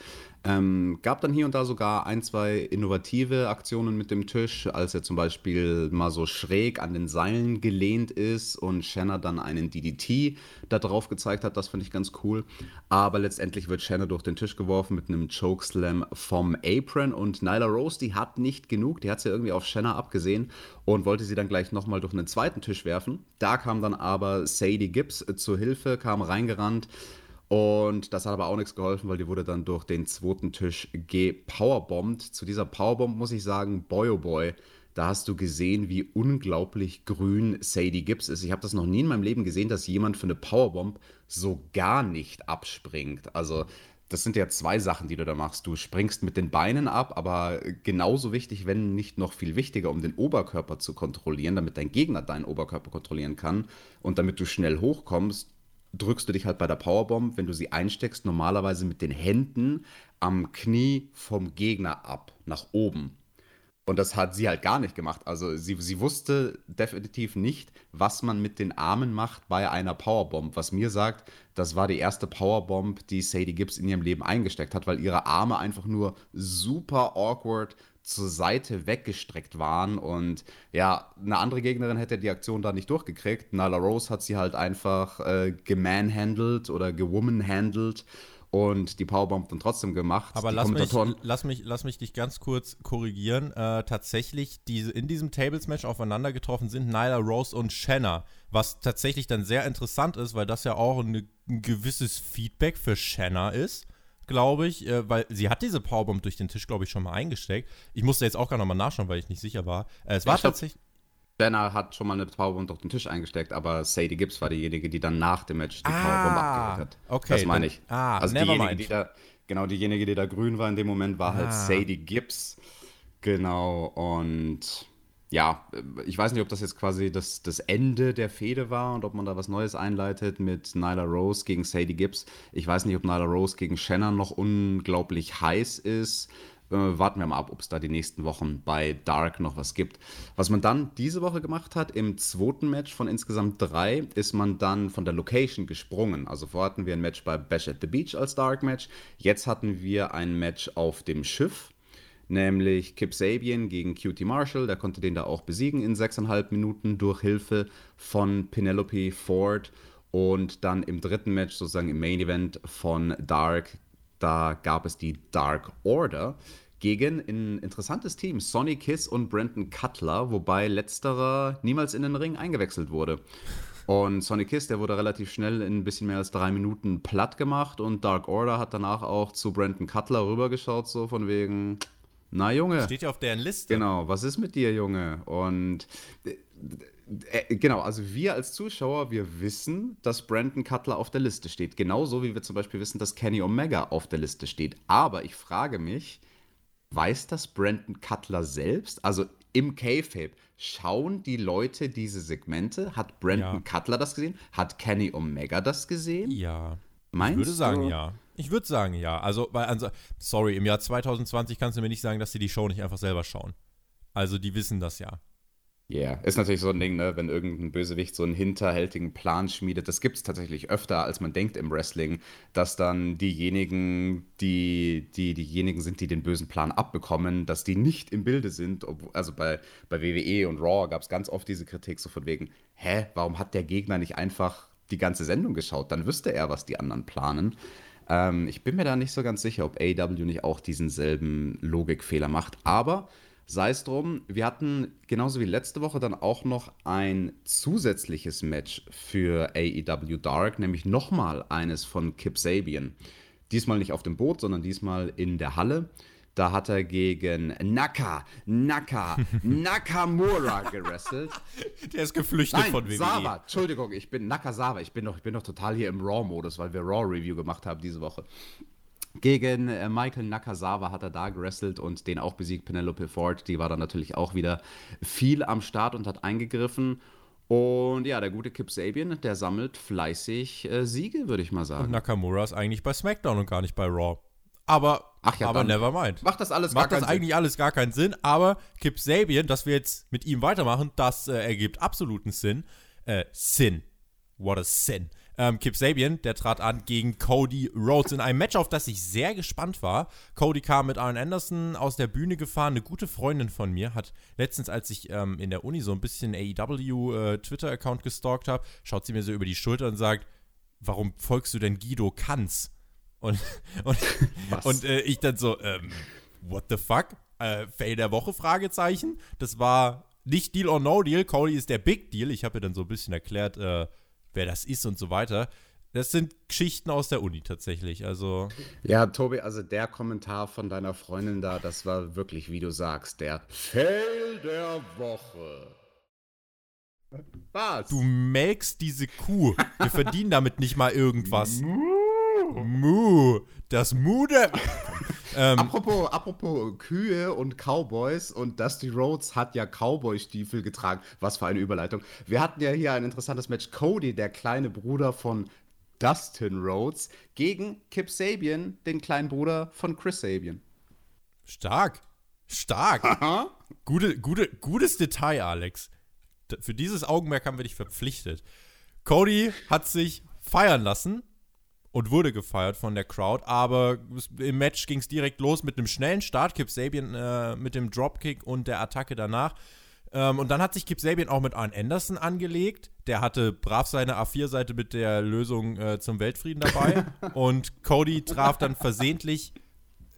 S2: Ähm, gab dann hier und da sogar ein, zwei innovative Aktionen mit dem Tisch, als er zum Beispiel mal so schräg an den Seilen gelehnt ist und Shanna dann einen DDT da drauf gezeigt hat. Das fand ich ganz cool. Aber letztendlich wird Shanna durch den Tisch geworfen mit einem Chokeslam vom Apron und Nyla Rose, die hat nicht genug. Die hat sie irgendwie auf Shanna abgesehen und wollte sie dann gleich nochmal durch einen zweiten Tisch werfen. Da kam dann aber Sadie Gibbs zu Hilfe, kam reingerannt und das hat aber auch nichts geholfen, weil die wurde dann durch den zweiten Tisch gepowerbombt. Zu dieser Powerbomb muss ich sagen, boy oh boy, da hast du gesehen, wie unglaublich grün Sadie Gibbs ist. Ich habe das noch nie in meinem Leben gesehen, dass jemand für eine Powerbomb so gar nicht abspringt. Also das sind ja zwei Sachen, die du da machst. Du springst mit den Beinen ab, aber genauso wichtig, wenn nicht noch viel wichtiger, um den Oberkörper zu kontrollieren, damit dein Gegner deinen Oberkörper kontrollieren kann und damit du schnell hochkommst, drückst du dich halt bei der Powerbomb, wenn du sie einsteckst, normalerweise mit den Händen am Knie vom Gegner ab, nach oben. Und das hat sie halt gar nicht gemacht. Also sie, sie wusste definitiv nicht, was man mit den Armen macht bei einer Powerbomb. Was mir sagt, das war die erste Powerbomb, die Sadie Gibbs in ihrem Leben eingesteckt hat, weil ihre Arme einfach nur super awkward zur Seite weggestreckt waren. Und ja, eine andere Gegnerin hätte die Aktion da nicht durchgekriegt. Nyla Rose hat sie halt einfach äh, gemanhandelt oder gewomanhandelt und die Powerbomb dann trotzdem gemacht.
S1: Aber
S2: die
S1: lass mich, lass, mich, lass mich dich ganz kurz korrigieren. Äh, tatsächlich, diese in diesem Tables-Match aufeinander getroffen sind Nyla Rose und Shanna. Was tatsächlich dann sehr interessant ist, weil das ja auch eine, ein gewisses Feedback für Shanna ist glaube ich, äh, weil sie hat diese Powerbomb durch den Tisch, glaube ich, schon mal eingesteckt. Ich musste jetzt auch gar nochmal nachschauen, weil ich nicht sicher war. Äh, es war tatsächlich.
S2: Banner hat schon mal eine Powerbomb durch den Tisch eingesteckt, aber Sadie Gibbs war diejenige, die dann nach dem Match die ah, Powerbomb abgewehrt hat.
S1: Okay.
S2: Das meine ich.
S1: Dann, ah,
S2: also
S1: diejenige,
S2: mind. die da, genau, diejenige, die da grün war in dem Moment, war halt ah. halt Sadie Gibbs. Genau, und ja, ich weiß nicht, ob das jetzt quasi das, das Ende der Fehde war und ob man da was Neues einleitet mit Nyla Rose gegen Sadie Gibbs. Ich weiß nicht, ob Nyla Rose gegen Shannon noch unglaublich heiß ist. Äh, warten wir mal ab, ob es da die nächsten Wochen bei Dark noch was gibt. Was man dann diese Woche gemacht hat, im zweiten Match von insgesamt drei, ist man dann von der Location gesprungen. Also vorher hatten wir ein Match bei Bash at the Beach als Dark Match. Jetzt hatten wir ein Match auf dem Schiff nämlich Kip Sabian gegen QT Marshall. Der konnte den da auch besiegen in sechseinhalb Minuten durch Hilfe von Penelope Ford. Und dann im dritten Match, sozusagen im Main Event von Dark, da gab es die Dark Order gegen ein interessantes Team, Sonny Kiss und Brandon Cutler, wobei letzterer niemals in den Ring eingewechselt wurde. Und Sonny Kiss, der wurde relativ schnell in ein bisschen mehr als drei Minuten platt gemacht und Dark Order hat danach auch zu Brandon Cutler rübergeschaut, so von wegen, na Junge.
S1: Steht ja auf deren Liste.
S2: Genau, was ist mit dir, Junge? Und äh, äh, genau, also wir als Zuschauer, wir wissen, dass Brandon Cutler auf der Liste steht. Genauso wie wir zum Beispiel wissen, dass Kenny Omega auf der Liste steht. Aber ich frage mich, Weiß das Brandon Cutler selbst? Also im K-Fape, schauen die Leute diese Segmente? Hat Brandon ja. Cutler das gesehen? Hat Kenny Omega das gesehen?
S1: Ja. Meinst ich würde sagen, du? ja. Ich würde sagen, ja. Also, weil, also, sorry, im Jahr 2020 kannst du mir nicht sagen, dass sie die Show nicht einfach selber schauen. Also, die wissen das ja.
S2: Ja, yeah. ist natürlich so ein Ding, ne? wenn irgendein Bösewicht so einen hinterhältigen Plan schmiedet. Das gibt es tatsächlich öfter, als man denkt im Wrestling, dass dann diejenigen, die, die diejenigen sind, die den bösen Plan abbekommen, dass die nicht im Bilde sind. Also bei, bei WWE und Raw gab es ganz oft diese Kritik so von wegen, hä, warum hat der Gegner nicht einfach die ganze Sendung geschaut? Dann wüsste er, was die anderen planen. Ähm, ich bin mir da nicht so ganz sicher, ob AEW nicht auch diesen selben Logikfehler macht. Aber Sei es drum, wir hatten genauso wie letzte Woche dann auch noch ein zusätzliches Match für AEW Dark, nämlich nochmal eines von Kip Sabian. Diesmal nicht auf dem Boot, sondern diesmal in der Halle. Da hat er gegen Naka, Naka, Nakamura gerestelt.
S1: Der ist geflüchtet
S2: Nein,
S1: von WWE.
S2: Sava, Entschuldigung, ich bin Nakasawa. Ich bin noch, ich bin noch total hier im Raw-Modus, weil wir Raw-Review gemacht haben diese Woche. Gegen äh, Michael Nakazawa hat er da gewrestelt und den auch besiegt Penelope Ford. Die war dann natürlich auch wieder viel am Start und hat eingegriffen. Und ja, der gute Kip Sabian, der sammelt fleißig äh, Siege, würde ich mal sagen. Und
S1: Nakamura ist eigentlich bei SmackDown und gar nicht bei Raw. Aber,
S2: Ach ja,
S1: aber never mind.
S2: Macht das alles
S1: Macht gar das eigentlich Sinn. alles gar keinen Sinn. Aber Kip Sabian, dass wir jetzt mit ihm weitermachen, das äh, ergibt absoluten Sinn. Äh, Sinn. What a sin. Ähm, Kip Sabian, der trat an gegen Cody Rhodes in einem Match, auf das ich sehr gespannt war. Cody kam mit Arn Anderson aus der Bühne gefahren. Eine gute Freundin von mir hat letztens, als ich ähm, in der Uni so ein bisschen AEW äh, Twitter-Account gestalkt habe, schaut sie mir so über die Schulter und sagt, warum folgst du denn Guido Kanz? Und, und, und äh, ich dann so, ähm, what the fuck? Äh, Fail der Woche? Fragezeichen. Das war nicht Deal or No Deal. Cody ist der Big Deal. Ich habe ihr dann so ein bisschen erklärt, äh, wer das ist und so weiter. Das sind Geschichten aus der Uni tatsächlich. Also.
S2: Ja, Tobi, also der Kommentar von deiner Freundin da, das war wirklich, wie du sagst, der Fail der Woche.
S1: Was? Du melkst diese Kuh. Wir verdienen damit nicht mal irgendwas. Mu. Das Mu der.
S2: ähm, apropos, apropos Kühe und Cowboys und Dusty Rhodes hat ja Cowboy-Stiefel getragen. Was für eine Überleitung. Wir hatten ja hier ein interessantes Match. Cody, der kleine Bruder von Dustin Rhodes, gegen Kip Sabian, den kleinen Bruder von Chris Sabian.
S1: Stark. Stark. Gute, gute, gutes Detail, Alex. Für dieses Augenmerk haben wir dich verpflichtet. Cody hat sich feiern lassen und wurde gefeiert von der Crowd. Aber im Match ging es direkt los mit einem schnellen Start. Kip Sabian äh, mit dem Dropkick und der Attacke danach. Ähm, und dann hat sich Kip Sabian auch mit Arn Anderson angelegt. Der hatte brav seine A4-Seite mit der Lösung äh, zum Weltfrieden dabei. und Cody traf dann versehentlich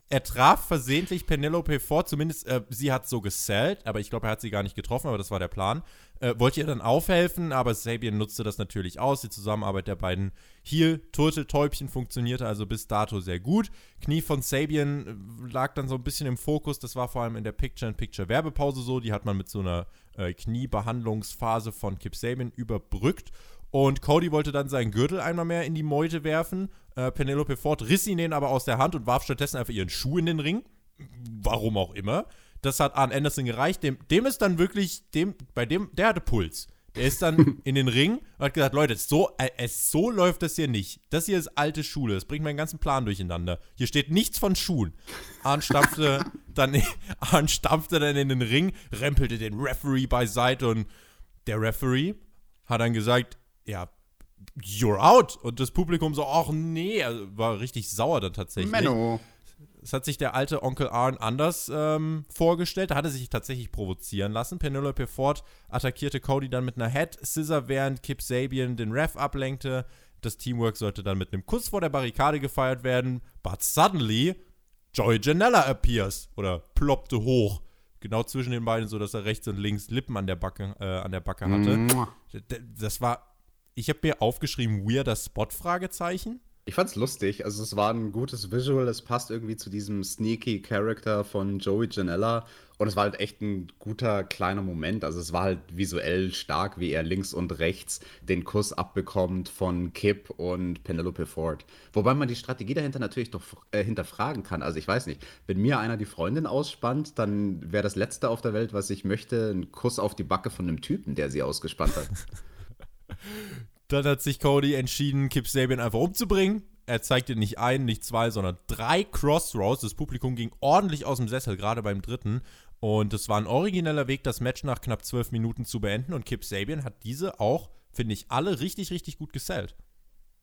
S1: er traf versehentlich Penelope Ford, zumindest äh, sie hat so gesellt, aber ich glaube, er hat sie gar nicht getroffen, aber das war der Plan. Äh, wollte ihr dann aufhelfen, aber Sabian nutzte das natürlich aus. Die Zusammenarbeit der beiden hier Turteltäubchen funktionierte also bis dato sehr gut. Knie von Sabian äh, lag dann so ein bisschen im Fokus. Das war vor allem in der Picture-in-Picture-Werbepause so. Die hat man mit so einer äh, Kniebehandlungsphase von Kip Sabian überbrückt. Und Cody wollte dann seinen Gürtel einmal mehr in die Meute werfen. Äh, Penelope Ford riss ihn den aber aus der Hand und warf stattdessen einfach ihren Schuh in den Ring. Warum auch immer. Das hat Arn Anderson gereicht. Dem, dem ist dann wirklich, dem, bei dem, der hatte Puls. Der ist dann in den Ring und hat gesagt, Leute, so, äh, so läuft das hier nicht. Das hier ist alte Schule. Das bringt meinen ganzen Plan durcheinander. Hier steht nichts von Schuhen. Arn stampfte dann, Arn stampfte dann in den Ring, rempelte den Referee beiseite und der Referee hat dann gesagt, ja, you're out. Und das Publikum so, ach nee, also war richtig sauer dann tatsächlich. Menno. Das hat sich der alte Onkel Arn anders ähm, vorgestellt. Da hat er sich tatsächlich provozieren lassen. Penelope Ford attackierte Cody dann mit einer Head Scissor, während Kip Sabian den Ref ablenkte. Das Teamwork sollte dann mit einem Kuss vor der Barrikade gefeiert werden. But suddenly, Joey Janella appears. Oder ploppte hoch. Genau zwischen den beiden, sodass er rechts und links Lippen an der Backe, äh, an der Backe hatte. Das war ich habe mir aufgeschrieben, weirder Spot? Fragezeichen.
S2: Ich fand's lustig. Also es war ein gutes Visual. Es passt irgendwie zu diesem sneaky Character von Joey Janella. Und es war halt echt ein guter kleiner Moment. Also es war halt visuell stark, wie er links und rechts den Kuss abbekommt von Kip und Penelope Ford. Wobei man die Strategie dahinter natürlich doch äh, hinterfragen kann. Also ich weiß nicht, wenn mir einer die Freundin ausspannt, dann wäre das Letzte auf der Welt, was ich möchte, ein Kuss auf die Backe von einem Typen, der sie ausgespannt hat.
S1: Dann hat sich Cody entschieden, Kip Sabian einfach umzubringen. Er zeigte nicht ein, nicht zwei, sondern drei Crossroads. Das Publikum ging ordentlich aus dem Sessel, gerade beim dritten. Und es war ein origineller Weg, das Match nach knapp zwölf Minuten zu beenden. Und Kip Sabian hat diese auch, finde ich, alle richtig, richtig gut gesellt.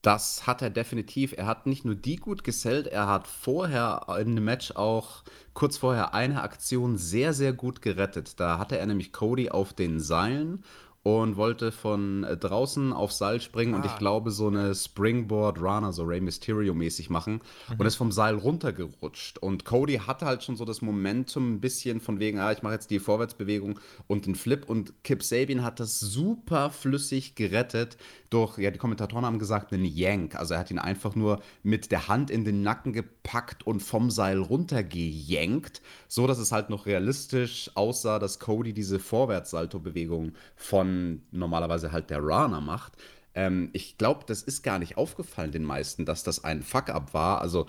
S2: Das hat er definitiv. Er hat nicht nur die gut gesellt, er hat vorher in dem Match auch kurz vorher eine Aktion sehr, sehr gut gerettet. Da hatte er nämlich Cody auf den Seilen und wollte von äh, draußen aufs Seil springen ah. und ich ah. glaube so eine Springboard Runner, so Rey Mysterio mäßig machen mhm. und ist vom Seil runtergerutscht und Cody hatte halt schon so das Momentum ein bisschen von wegen, ah, ich mache jetzt die Vorwärtsbewegung und den Flip und Kip Sabian hat das super flüssig gerettet durch, ja, die Kommentatoren haben gesagt, einen Yank, also er hat ihn einfach nur mit der Hand in den Nacken gepackt und vom Seil runtergejankt, so dass es halt noch realistisch aussah, dass Cody diese Vorwärtssalto-Bewegung von normalerweise halt der Runner macht. Ähm, ich glaube, das ist gar nicht aufgefallen den meisten, dass das ein Fuck-up war. Also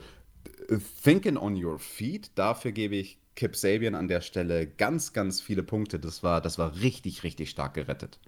S2: thinking on your feet, dafür gebe ich Kip Sabian an der Stelle ganz, ganz viele Punkte. Das war, das war richtig, richtig stark gerettet.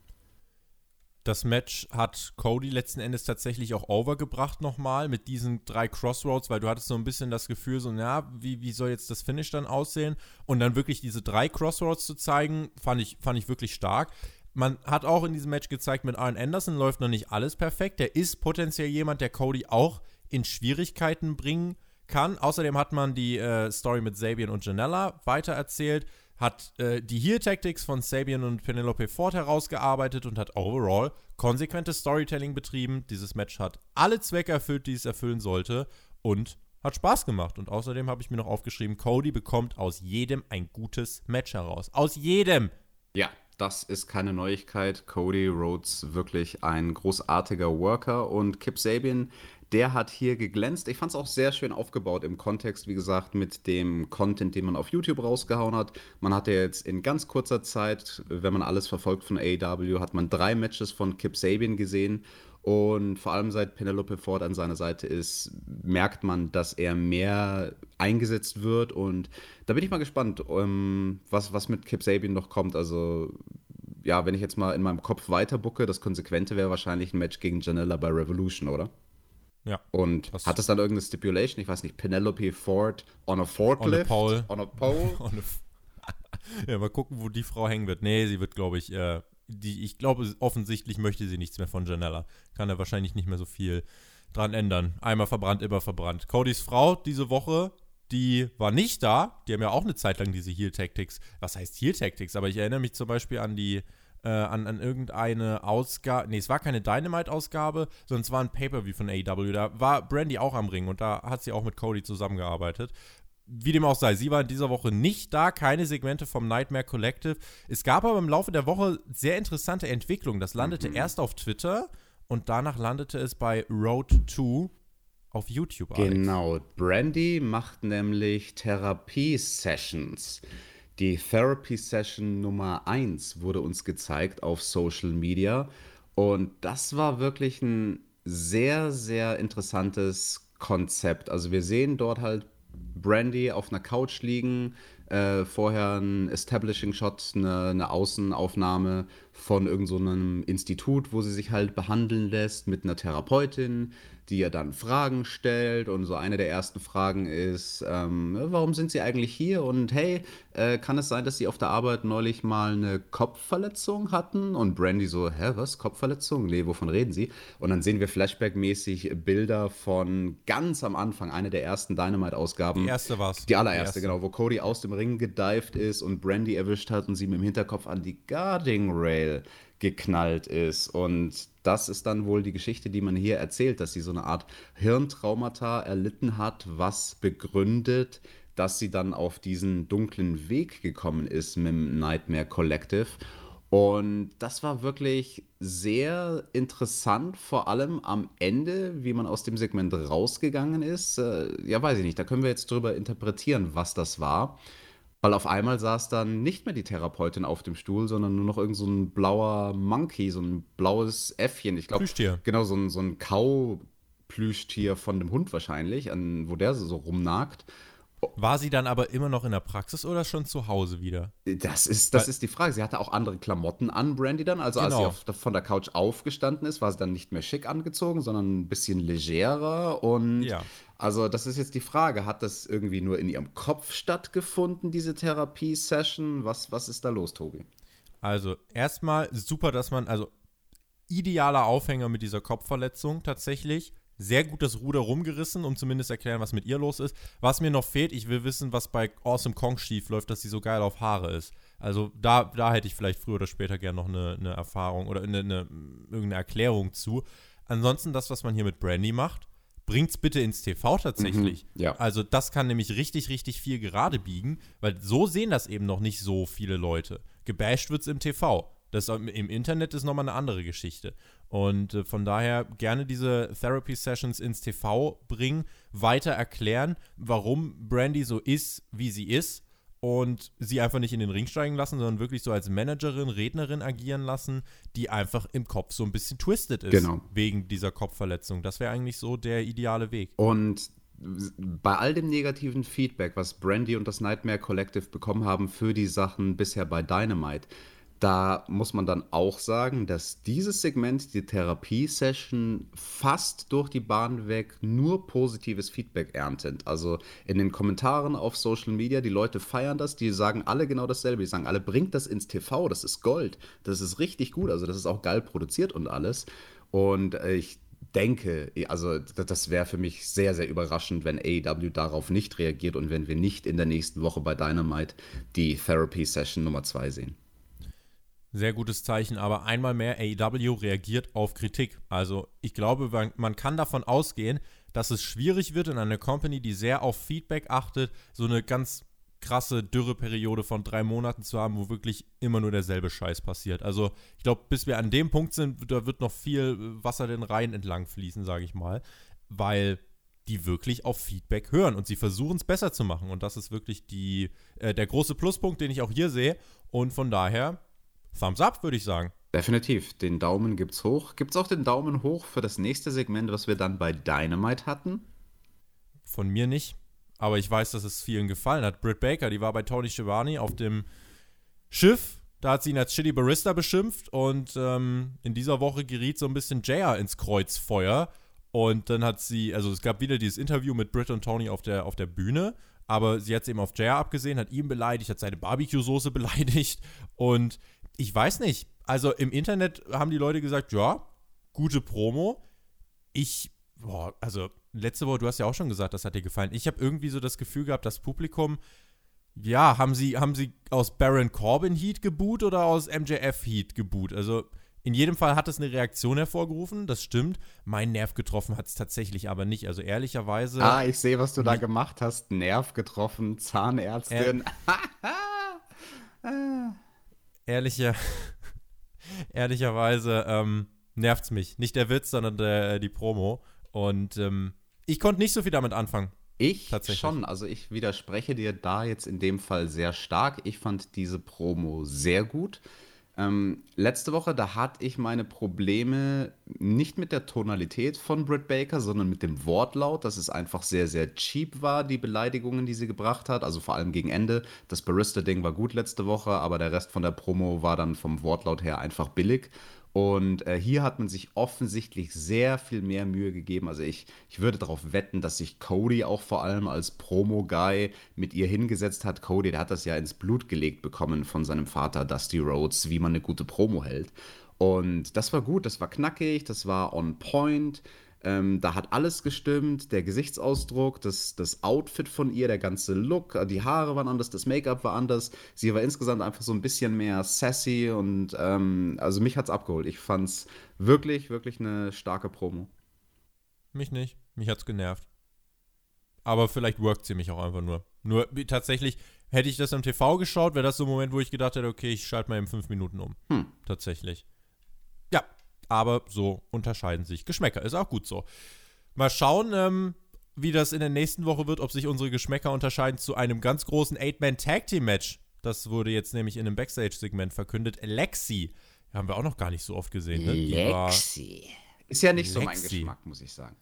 S1: Das Match hat Cody letzten Endes tatsächlich auch overgebracht nochmal mit diesen drei Crossroads, weil du hattest so ein bisschen das Gefühl, so, ja, wie, wie soll jetzt das Finish dann aussehen? Und dann wirklich diese drei Crossroads zu zeigen, fand ich, fand ich wirklich stark man hat auch in diesem Match gezeigt, mit Arn Anderson läuft noch nicht alles perfekt. Der ist potenziell jemand, der Cody auch in Schwierigkeiten bringen kann. Außerdem hat man die äh, Story mit Sabian und Janella weitererzählt, hat äh, die Heal-Tactics von Sabian und Penelope Ford herausgearbeitet und hat overall konsequentes Storytelling betrieben. Dieses Match hat alle Zwecke erfüllt, die es erfüllen sollte und hat Spaß gemacht. Und außerdem habe ich mir noch aufgeschrieben, Cody bekommt aus jedem ein gutes Match heraus. Aus jedem!
S2: Ja, das ist keine Neuigkeit. Cody Rhodes wirklich ein großartiger Worker und Kip Sabian, der hat hier geglänzt. Ich fand es auch sehr schön aufgebaut im Kontext, wie gesagt, mit dem Content, den man auf YouTube rausgehauen hat. Man hatte jetzt in ganz kurzer Zeit, wenn man alles verfolgt von AEW, hat man drei Matches von Kip Sabian gesehen und vor allem seit Penelope Ford an seiner Seite ist, merkt man, dass er mehr eingesetzt wird. Und da bin ich mal gespannt, ähm, was, was mit Kip Sabian noch kommt. Also, ja, wenn ich jetzt mal in meinem Kopf weiterbucke, das Konsequente wäre wahrscheinlich ein Match gegen Janella bei Revolution, oder?
S1: Ja.
S2: Und hat es dann irgendeine Stipulation? Ich weiß nicht, Penelope Ford on a forklift?
S1: On a pole. On a pole? on a ja, mal gucken, wo die Frau hängen wird. Nee, sie wird, glaube ich, äh, die, ich glaube, offensichtlich möchte sie nichts mehr von Janella. Kann er wahrscheinlich nicht mehr so viel dran ändern. Einmal verbrannt, immer verbrannt. Codys Frau diese Woche die war nicht da. Die haben ja auch eine Zeit lang diese Heal Tactics. Was heißt Heal Tactics? Aber ich erinnere mich zum Beispiel an die, äh, an, an irgendeine Ausgabe. Nee, es war keine Dynamite-Ausgabe, sondern es war ein Pay-Per-View von AEW. Da war Brandy auch am Ring und da hat sie auch mit Cody zusammengearbeitet. Wie dem auch sei, sie war in dieser Woche nicht da, keine Segmente vom Nightmare Collective. Es gab aber im Laufe der Woche sehr interessante Entwicklungen. Das landete mhm. erst auf Twitter und danach landete es bei Road 2 auf YouTube.
S2: Alex. Genau, Brandy macht nämlich Therapie-Sessions. Die Therapy Session Nummer 1 wurde uns gezeigt auf Social Media und das war wirklich ein sehr, sehr interessantes Konzept. Also wir sehen dort halt Brandy auf einer Couch liegen, äh, vorher ein Establishing Shot, eine, eine Außenaufnahme von irgendeinem so Institut, wo sie sich halt behandeln lässt mit einer Therapeutin die ja dann Fragen stellt. Und so eine der ersten Fragen ist, ähm, warum sind Sie eigentlich hier? Und hey, äh, kann es sein, dass Sie auf der Arbeit neulich mal eine Kopfverletzung hatten? Und Brandy so, hä, was? Kopfverletzung? Nee, wovon reden Sie? Und dann sehen wir flashbackmäßig Bilder von ganz am Anfang, eine der ersten Dynamite-Ausgaben.
S1: Die erste war's.
S2: Die allererste, die erste. genau, wo Cody aus dem Ring gedived ist und Brandy erwischt hat und sie mit dem Hinterkopf an die Guarding Rail geknallt ist. Und das ist dann wohl die Geschichte, die man hier erzählt, dass sie so eine Art Hirntraumata erlitten hat, was begründet, dass sie dann auf diesen dunklen Weg gekommen ist mit dem Nightmare Collective. Und das war wirklich sehr interessant, vor allem am Ende, wie man aus dem Segment rausgegangen ist. Äh, ja, weiß ich nicht, da können wir jetzt drüber interpretieren, was das war. Weil auf einmal saß dann nicht mehr die Therapeutin auf dem Stuhl, sondern nur noch irgend so ein blauer Monkey, so ein blaues Äffchen. Ich glaube,
S1: Plüschtier.
S2: Genau, so ein, so ein Kau-Plüschtier von dem Hund wahrscheinlich, an, wo der so rumnagt.
S1: War sie dann aber immer noch in der Praxis oder schon zu Hause wieder?
S2: Das ist, das ist die Frage. Sie hatte auch andere Klamotten an, Brandy dann. Also genau. als sie auf, von der Couch aufgestanden ist, war sie dann nicht mehr schick angezogen, sondern ein bisschen legerer. Und ja. Also das ist jetzt die Frage. Hat das irgendwie nur in ihrem Kopf stattgefunden, diese Therapie-Session? Was, was ist da los, Tobi?
S1: Also erstmal super, dass man, also idealer Aufhänger mit dieser Kopfverletzung tatsächlich sehr gut das Ruder rumgerissen, um zumindest erklären, was mit ihr los ist. Was mir noch fehlt, ich will wissen, was bei Awesome Kong schief läuft, dass sie so geil auf Haare ist. Also da, da hätte ich vielleicht früher oder später gerne noch eine, eine Erfahrung oder eine, eine, irgendeine Erklärung zu. Ansonsten das, was man hier mit Brandy macht, bringt's bitte ins TV tatsächlich.
S2: Mhm, ja.
S1: Also das kann nämlich richtig, richtig viel gerade biegen, weil so sehen das eben noch nicht so viele Leute. Gebasht wird's im TV. Das im Internet ist nochmal eine andere Geschichte. Und äh, von daher gerne diese Therapy Sessions ins TV bringen, weiter erklären, warum Brandy so ist, wie sie ist und sie einfach nicht in den Ring steigen lassen, sondern wirklich so als Managerin, Rednerin agieren lassen, die einfach im Kopf so ein bisschen twisted ist
S2: genau.
S1: wegen dieser Kopfverletzung. Das wäre eigentlich so der ideale Weg.
S2: Und bei all dem negativen Feedback, was Brandy und das Nightmare Collective bekommen haben für die Sachen bisher bei Dynamite, da muss man dann auch sagen, dass dieses Segment, die Therapie-Session, fast durch die Bahn weg nur positives Feedback erntet. Also in den Kommentaren auf Social Media, die Leute feiern das, die sagen alle genau dasselbe. Die sagen alle, bringt das ins TV, das ist Gold, das ist richtig gut, also das ist auch geil produziert und alles. Und ich denke, also das wäre für mich sehr, sehr überraschend, wenn AEW darauf nicht reagiert und wenn wir nicht in der nächsten Woche bei Dynamite die Therapy-Session Nummer 2 sehen.
S1: Sehr gutes Zeichen, aber einmal mehr AEW reagiert auf Kritik. Also ich glaube, man kann davon ausgehen, dass es schwierig wird in einer Company, die sehr auf Feedback achtet, so eine ganz krasse Dürreperiode von drei Monaten zu haben, wo wirklich immer nur derselbe Scheiß passiert. Also ich glaube, bis wir an dem Punkt sind, da wird noch viel Wasser den Rhein entlang fließen, sage ich mal, weil die wirklich auf Feedback hören und sie versuchen es besser zu machen. Und das ist wirklich die, äh, der große Pluspunkt, den ich auch hier sehe. Und von daher Thumbs up, würde ich sagen.
S2: Definitiv. Den Daumen gibt's hoch. Gibt's auch den Daumen hoch für das nächste Segment, was wir dann bei Dynamite hatten?
S1: Von mir nicht. Aber ich weiß, dass es vielen gefallen hat. Britt Baker, die war bei Tony Schiavone auf dem Schiff. Da hat sie ihn als Chili Barista beschimpft. Und ähm, in dieser Woche geriet so ein bisschen JR ins Kreuzfeuer. Und dann hat sie, also es gab wieder dieses Interview mit Britt und Tony auf der, auf der Bühne. Aber sie hat es eben auf JR abgesehen, hat ihn beleidigt, hat seine Barbecue-Soße beleidigt. Und ich weiß nicht. Also im Internet haben die Leute gesagt, ja, gute Promo. Ich boah, also letzte Woche, du hast ja auch schon gesagt, das hat dir gefallen. Ich habe irgendwie so das Gefühl gehabt, das Publikum, ja, haben sie, haben sie aus Baron Corbin Heat geboot oder aus MJF Heat geboot? Also in jedem Fall hat es eine Reaktion hervorgerufen, das stimmt. Mein Nerv getroffen hat es tatsächlich aber nicht. Also ehrlicherweise.
S2: Ah, ich sehe, was du da gemacht hast. Nerv getroffen, Zahnärztin.
S1: Äh, ehrlicher, ehrlicherweise ähm, nervt es mich. Nicht der Witz, sondern der, die Promo. Und ähm, ich konnte nicht so viel damit anfangen.
S2: Ich schon, also ich widerspreche dir da jetzt in dem Fall sehr stark. Ich fand diese Promo sehr gut. Ähm, letzte Woche, da hatte ich meine Probleme nicht mit der Tonalität von Britt Baker, sondern mit dem Wortlaut, dass es einfach sehr, sehr cheap war, die Beleidigungen, die sie gebracht hat. Also vor allem gegen Ende. Das Barista-Ding war gut letzte Woche, aber der Rest von der Promo war dann vom Wortlaut her einfach billig. Und äh, hier hat man sich offensichtlich sehr viel mehr Mühe gegeben. Also ich, ich würde darauf wetten, dass sich Cody auch vor allem als Promo-Guy mit ihr hingesetzt hat. Cody, der hat das ja ins Blut gelegt bekommen von seinem Vater Dusty Rhodes, wie man eine gute Promo hält. Und das war gut, das war knackig, das war on point. Ähm, da hat alles gestimmt, der Gesichtsausdruck, das, das Outfit von ihr, der ganze Look, die Haare waren anders, das Make-up war anders. Sie war insgesamt einfach so ein bisschen mehr sassy und ähm, also mich hat's abgeholt. Ich fand's wirklich, wirklich eine starke Promo.
S1: Mich nicht. Mich hat's genervt. Aber vielleicht workt sie mich auch einfach nur. Nur tatsächlich, hätte ich das im TV geschaut, wäre das so ein Moment, wo ich gedacht hätte, okay, ich schalte mal in fünf Minuten um. Hm. Tatsächlich aber so unterscheiden sich Geschmäcker. Ist auch gut so. Mal schauen, ähm, wie das in der nächsten Woche wird, ob sich unsere Geschmäcker unterscheiden zu einem ganz großen Eight-Man-Tag-Team-Match. Das wurde jetzt nämlich in einem Backstage-Segment verkündet. Lexi. Haben wir auch noch gar nicht so oft gesehen. Ne?
S2: Lexi. Ist ja nicht Lexi. so mein Geschmack, muss ich sagen.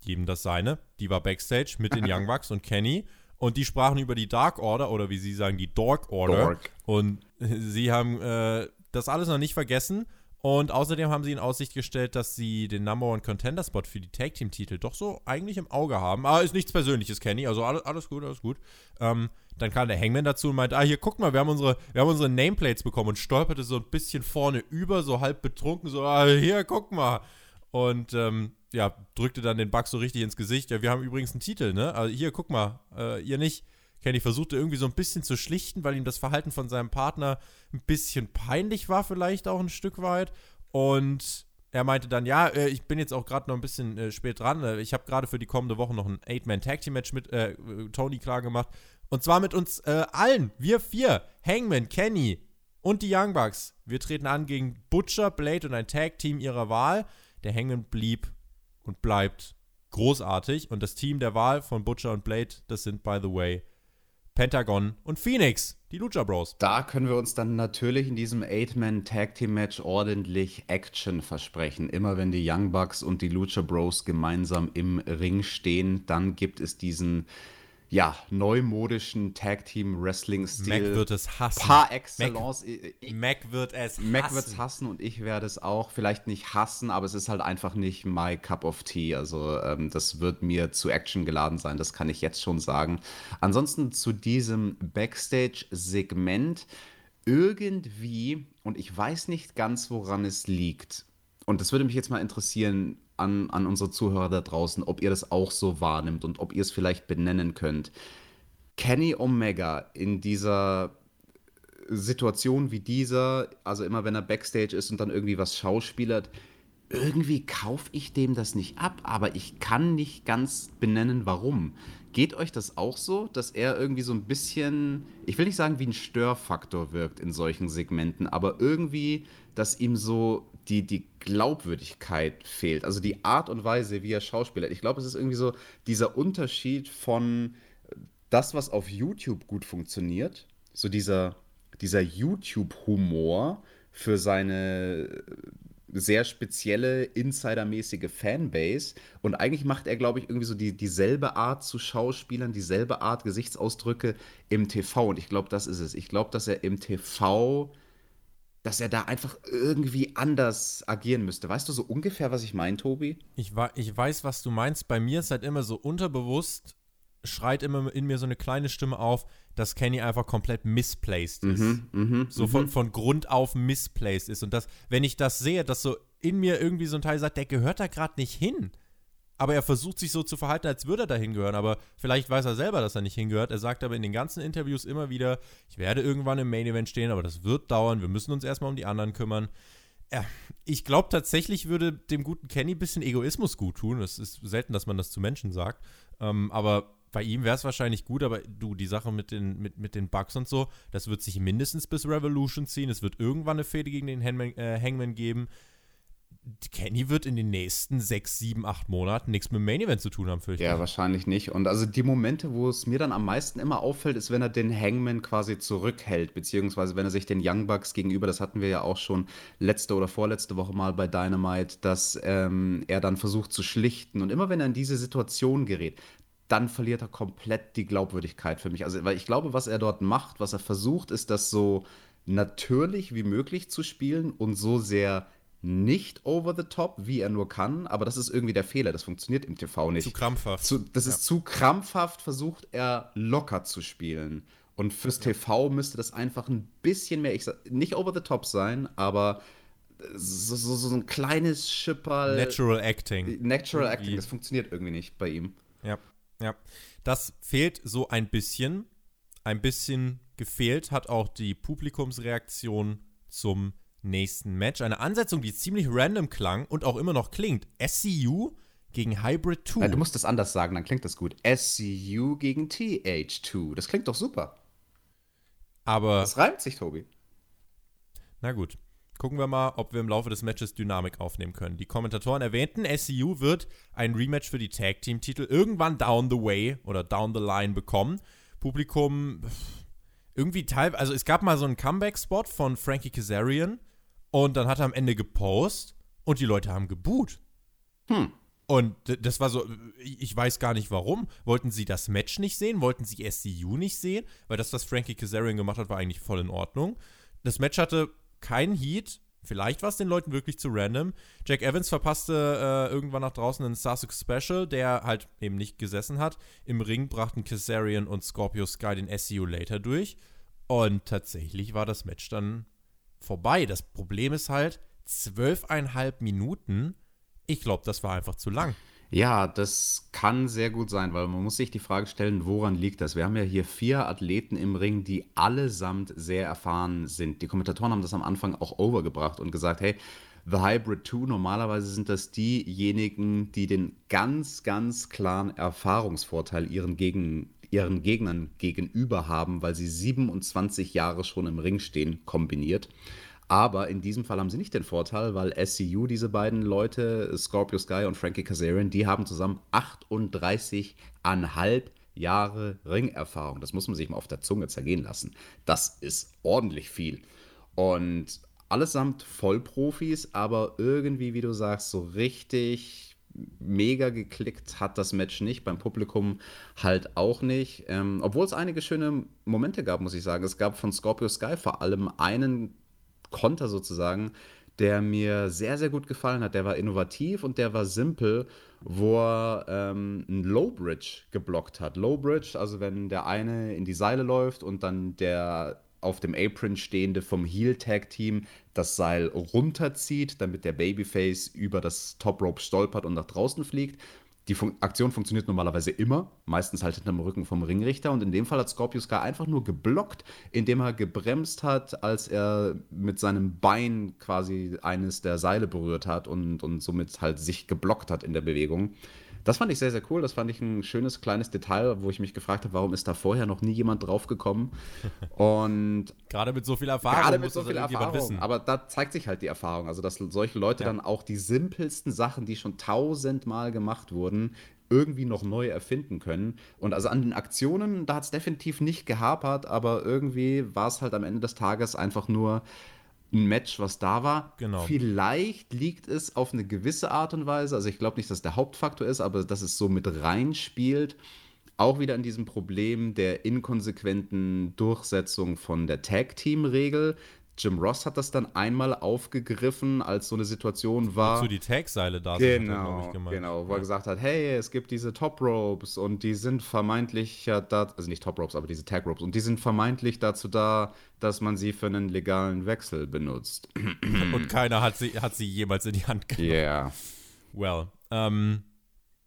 S1: Jedem das seine. Die war Backstage mit den Young Bucks und Kenny. Und die sprachen über die Dark Order oder wie sie sagen, die Dork Order. Dork. Und sie haben äh, das alles noch nicht vergessen. Und außerdem haben sie in Aussicht gestellt, dass sie den Number One Contender Spot für die Tag Team Titel doch so eigentlich im Auge haben. Aber ist nichts Persönliches, Kenny. Also alles, alles gut, alles gut. Ähm, dann kam der Hangman dazu und meinte, ah, hier, guck mal, wir haben unsere, wir haben unsere Nameplates bekommen und stolperte so ein bisschen vorne über, so halb betrunken, so, ah, hier, guck mal. Und ähm, ja, drückte dann den Bug so richtig ins Gesicht. Ja, wir haben übrigens einen Titel, ne? Also hier, guck mal, äh, ihr nicht. Kenny versuchte irgendwie so ein bisschen zu schlichten, weil ihm das Verhalten von seinem Partner ein bisschen peinlich war, vielleicht auch ein Stück weit. Und er meinte dann, ja, äh, ich bin jetzt auch gerade noch ein bisschen äh, spät dran. Äh, ich habe gerade für die kommende Woche noch ein Eight-Man-Tag-Team-Match mit äh, Tony klar gemacht. Und zwar mit uns äh, allen. Wir vier. Hangman, Kenny und die Young Bucks. Wir treten an gegen Butcher, Blade und ein Tag-Team ihrer Wahl. Der Hangman blieb und bleibt großartig. Und das Team der Wahl von Butcher und Blade, das sind, by the way, Pentagon und Phoenix, die Lucha Bros.
S2: Da können wir uns dann natürlich in diesem Eight-Man-Tag-Team-Match ordentlich Action versprechen. Immer wenn die Young Bucks und die Lucha Bros gemeinsam im Ring stehen, dann gibt es diesen ja, neumodischen Tag-Team-Wrestling-Stil.
S1: Mac wird es hassen.
S2: Par excellence.
S1: Mac, Mac wird es
S2: Mac hassen. wird es hassen und ich werde es auch vielleicht nicht hassen, aber es ist halt einfach nicht my cup of tea. Also ähm, das wird mir zu Action geladen sein, das kann ich jetzt schon sagen. Ansonsten zu diesem Backstage-Segment irgendwie, und ich weiß nicht ganz, woran es liegt, und das würde mich jetzt mal interessieren, an, an unsere Zuhörer da draußen, ob ihr das auch so wahrnimmt und ob ihr es vielleicht benennen könnt. Kenny Omega in dieser Situation wie dieser, also immer wenn er Backstage ist und dann irgendwie was schauspielert, irgendwie kaufe ich dem das nicht ab, aber ich kann nicht ganz benennen, warum. Geht euch das auch so, dass er irgendwie so ein bisschen, ich will nicht sagen wie ein Störfaktor wirkt in solchen Segmenten, aber irgendwie, dass ihm so die, die Glaubwürdigkeit fehlt. Also die Art und Weise, wie er Schauspieler. Ich glaube, es ist irgendwie so dieser Unterschied von das, was auf YouTube gut funktioniert, so dieser, dieser YouTube-Humor für seine sehr spezielle, insidermäßige Fanbase. Und eigentlich macht er, glaube ich, irgendwie so die, dieselbe Art zu Schauspielern, dieselbe Art Gesichtsausdrücke im TV. Und ich glaube, das ist es. Ich glaube, dass er im TV dass er da einfach irgendwie anders agieren müsste. Weißt du so ungefähr, was ich meine, Tobi?
S1: Ich, ich weiß, was du meinst. Bei mir ist halt immer so unterbewusst, schreit immer in mir so eine kleine Stimme auf, dass Kenny einfach komplett misplaced ist.
S2: Mhm, mhm,
S1: so von, von Grund auf misplaced ist. Und das, wenn ich das sehe, dass so in mir irgendwie so ein Teil sagt, der gehört da gerade nicht hin. Aber er versucht sich so zu verhalten, als würde er da hingehören. Aber vielleicht weiß er selber, dass er nicht hingehört. Er sagt aber in den ganzen Interviews immer wieder, ich werde irgendwann im Main Event stehen, aber das wird dauern. Wir müssen uns erstmal um die anderen kümmern. Ja, ich glaube tatsächlich würde dem guten Kenny ein bisschen Egoismus gut tun. Es ist selten, dass man das zu Menschen sagt. Ähm, aber bei ihm wäre es wahrscheinlich gut, aber du, die Sache mit den, mit, mit den Bugs und so, das wird sich mindestens bis Revolution ziehen. Es wird irgendwann eine Fehde gegen den Hangman, äh, Hangman geben. Kenny wird in den nächsten sechs, sieben, acht Monaten nichts mit dem Main Event zu tun haben,
S2: fürchte ich. Ja, wahrscheinlich nicht. Und also die Momente, wo es mir dann am meisten immer auffällt, ist, wenn er den Hangman quasi zurückhält, beziehungsweise wenn er sich den Young Bucks gegenüber, das hatten wir ja auch schon letzte oder vorletzte Woche mal bei Dynamite, dass ähm, er dann versucht zu schlichten. Und immer wenn er in diese Situation gerät, dann verliert er komplett die Glaubwürdigkeit für mich. Also, weil ich glaube, was er dort macht, was er versucht, ist das so natürlich wie möglich zu spielen und so sehr nicht over the top, wie er nur kann, aber das ist irgendwie der Fehler. Das funktioniert im TV nicht.
S1: Zu krampfhaft.
S2: Zu, das ist zu krampfhaft, versucht er locker zu spielen. Und fürs ja. TV müsste das einfach ein bisschen mehr, ich sag, nicht over the top sein, aber so, so, so ein kleines Schipperl.
S1: Natural Acting.
S2: Natural Acting, das funktioniert irgendwie nicht bei ihm.
S1: Ja, ja. Das fehlt so ein bisschen. Ein bisschen gefehlt hat auch die Publikumsreaktion zum nächsten Match. Eine Ansetzung, die ziemlich random klang und auch immer noch klingt. SCU gegen Hybrid 2.
S2: Ja, du musst das anders sagen, dann klingt das gut. SCU gegen TH2. Das klingt doch super.
S1: Aber.
S2: Das reimt sich, Tobi.
S1: Na gut. Gucken wir mal, ob wir im Laufe des Matches Dynamik aufnehmen können. Die Kommentatoren erwähnten, SCU wird ein Rematch für die Tag Team Titel irgendwann down the way oder down the line bekommen. Publikum irgendwie teilweise, also es gab mal so einen Comeback-Spot von Frankie Kazarian, und dann hat er am Ende gepostet und die Leute haben geboot.
S2: Hm.
S1: Und das war so, ich weiß gar nicht warum. Wollten sie das Match nicht sehen? Wollten sie SCU nicht sehen? Weil das, was Frankie Kazarian gemacht hat, war eigentlich voll in Ordnung. Das Match hatte keinen Heat. Vielleicht war es den Leuten wirklich zu random. Jack Evans verpasste äh, irgendwann nach draußen einen Sussex Special, der halt eben nicht gesessen hat. Im Ring brachten Kazarian und Scorpio Sky den SCU later durch. Und tatsächlich war das Match dann vorbei. Das Problem ist halt, zwölfeinhalb Minuten, ich glaube, das war einfach zu lang.
S2: Ja, das kann sehr gut sein, weil man muss sich die Frage stellen, woran liegt das? Wir haben ja hier vier Athleten im Ring, die allesamt sehr erfahren sind. Die Kommentatoren haben das am Anfang auch overgebracht und gesagt, hey, The Hybrid 2, normalerweise sind das diejenigen, die den ganz, ganz klaren Erfahrungsvorteil ihren, Gegen, ihren Gegnern gegenüber haben, weil sie 27 Jahre schon im Ring stehen, kombiniert. Aber in diesem Fall haben sie nicht den Vorteil, weil SCU, diese beiden Leute, Scorpio Sky und Frankie Kazarian, die haben zusammen 38,5 Jahre Ringerfahrung. Das muss man sich mal auf der Zunge zergehen lassen. Das ist ordentlich viel. Und allesamt Vollprofis, aber irgendwie, wie du sagst, so richtig mega geklickt hat das Match nicht, beim Publikum halt auch nicht. Ähm, Obwohl es einige schöne Momente gab, muss ich sagen. Es gab von Scorpio Sky vor allem einen Konter sozusagen, der mir sehr, sehr gut gefallen hat. Der war innovativ und der war simpel, wo er ähm, Low Bridge geblockt hat. Low Bridge, also wenn der eine in die Seile läuft und dann der auf dem Apron stehende vom Heel-Tag-Team das Seil runterzieht, damit der Babyface über das Top Rope stolpert und nach draußen fliegt. Die Fun Aktion funktioniert normalerweise immer, meistens halt hinterm Rücken vom Ringrichter. Und in dem Fall hat Scorpio Sky einfach nur geblockt, indem er gebremst hat, als er mit seinem Bein quasi eines der Seile berührt hat und, und somit halt sich geblockt hat in der Bewegung. Das fand ich sehr, sehr cool. Das fand ich ein schönes kleines Detail, wo ich mich gefragt habe, warum ist da vorher noch nie jemand drauf gekommen? Und
S1: gerade mit so viel Erfahrung.
S2: Gerade mit so viel Erfahrung. Wissen. Aber da zeigt sich halt die Erfahrung. Also, dass solche Leute ja. dann auch die simpelsten Sachen, die schon tausendmal gemacht wurden, irgendwie noch neu erfinden können. Und also an den Aktionen, da hat es definitiv nicht gehapert, aber irgendwie war es halt am Ende des Tages einfach nur ein Match, was da war.
S1: Genau.
S2: Vielleicht liegt es auf eine gewisse Art und Weise, also ich glaube nicht, dass der Hauptfaktor ist, aber dass es so mit reinspielt, auch wieder in diesem Problem der inkonsequenten Durchsetzung von der Tag-Team-Regel. Jim Ross hat das dann einmal aufgegriffen, als so eine Situation war.
S1: Wozu die Tagseile da
S2: sind, genau, ich, Genau, wo er gesagt hat, hey, es gibt diese Top Ropes und die sind vermeintlich ja da, also nicht Top Ropes, aber diese Tag Ropes und die sind vermeintlich dazu da, dass man sie für einen legalen Wechsel benutzt.
S1: und keiner hat sie, hat sie jemals in die Hand
S2: genommen. Ja. Yeah.
S1: Well, ähm,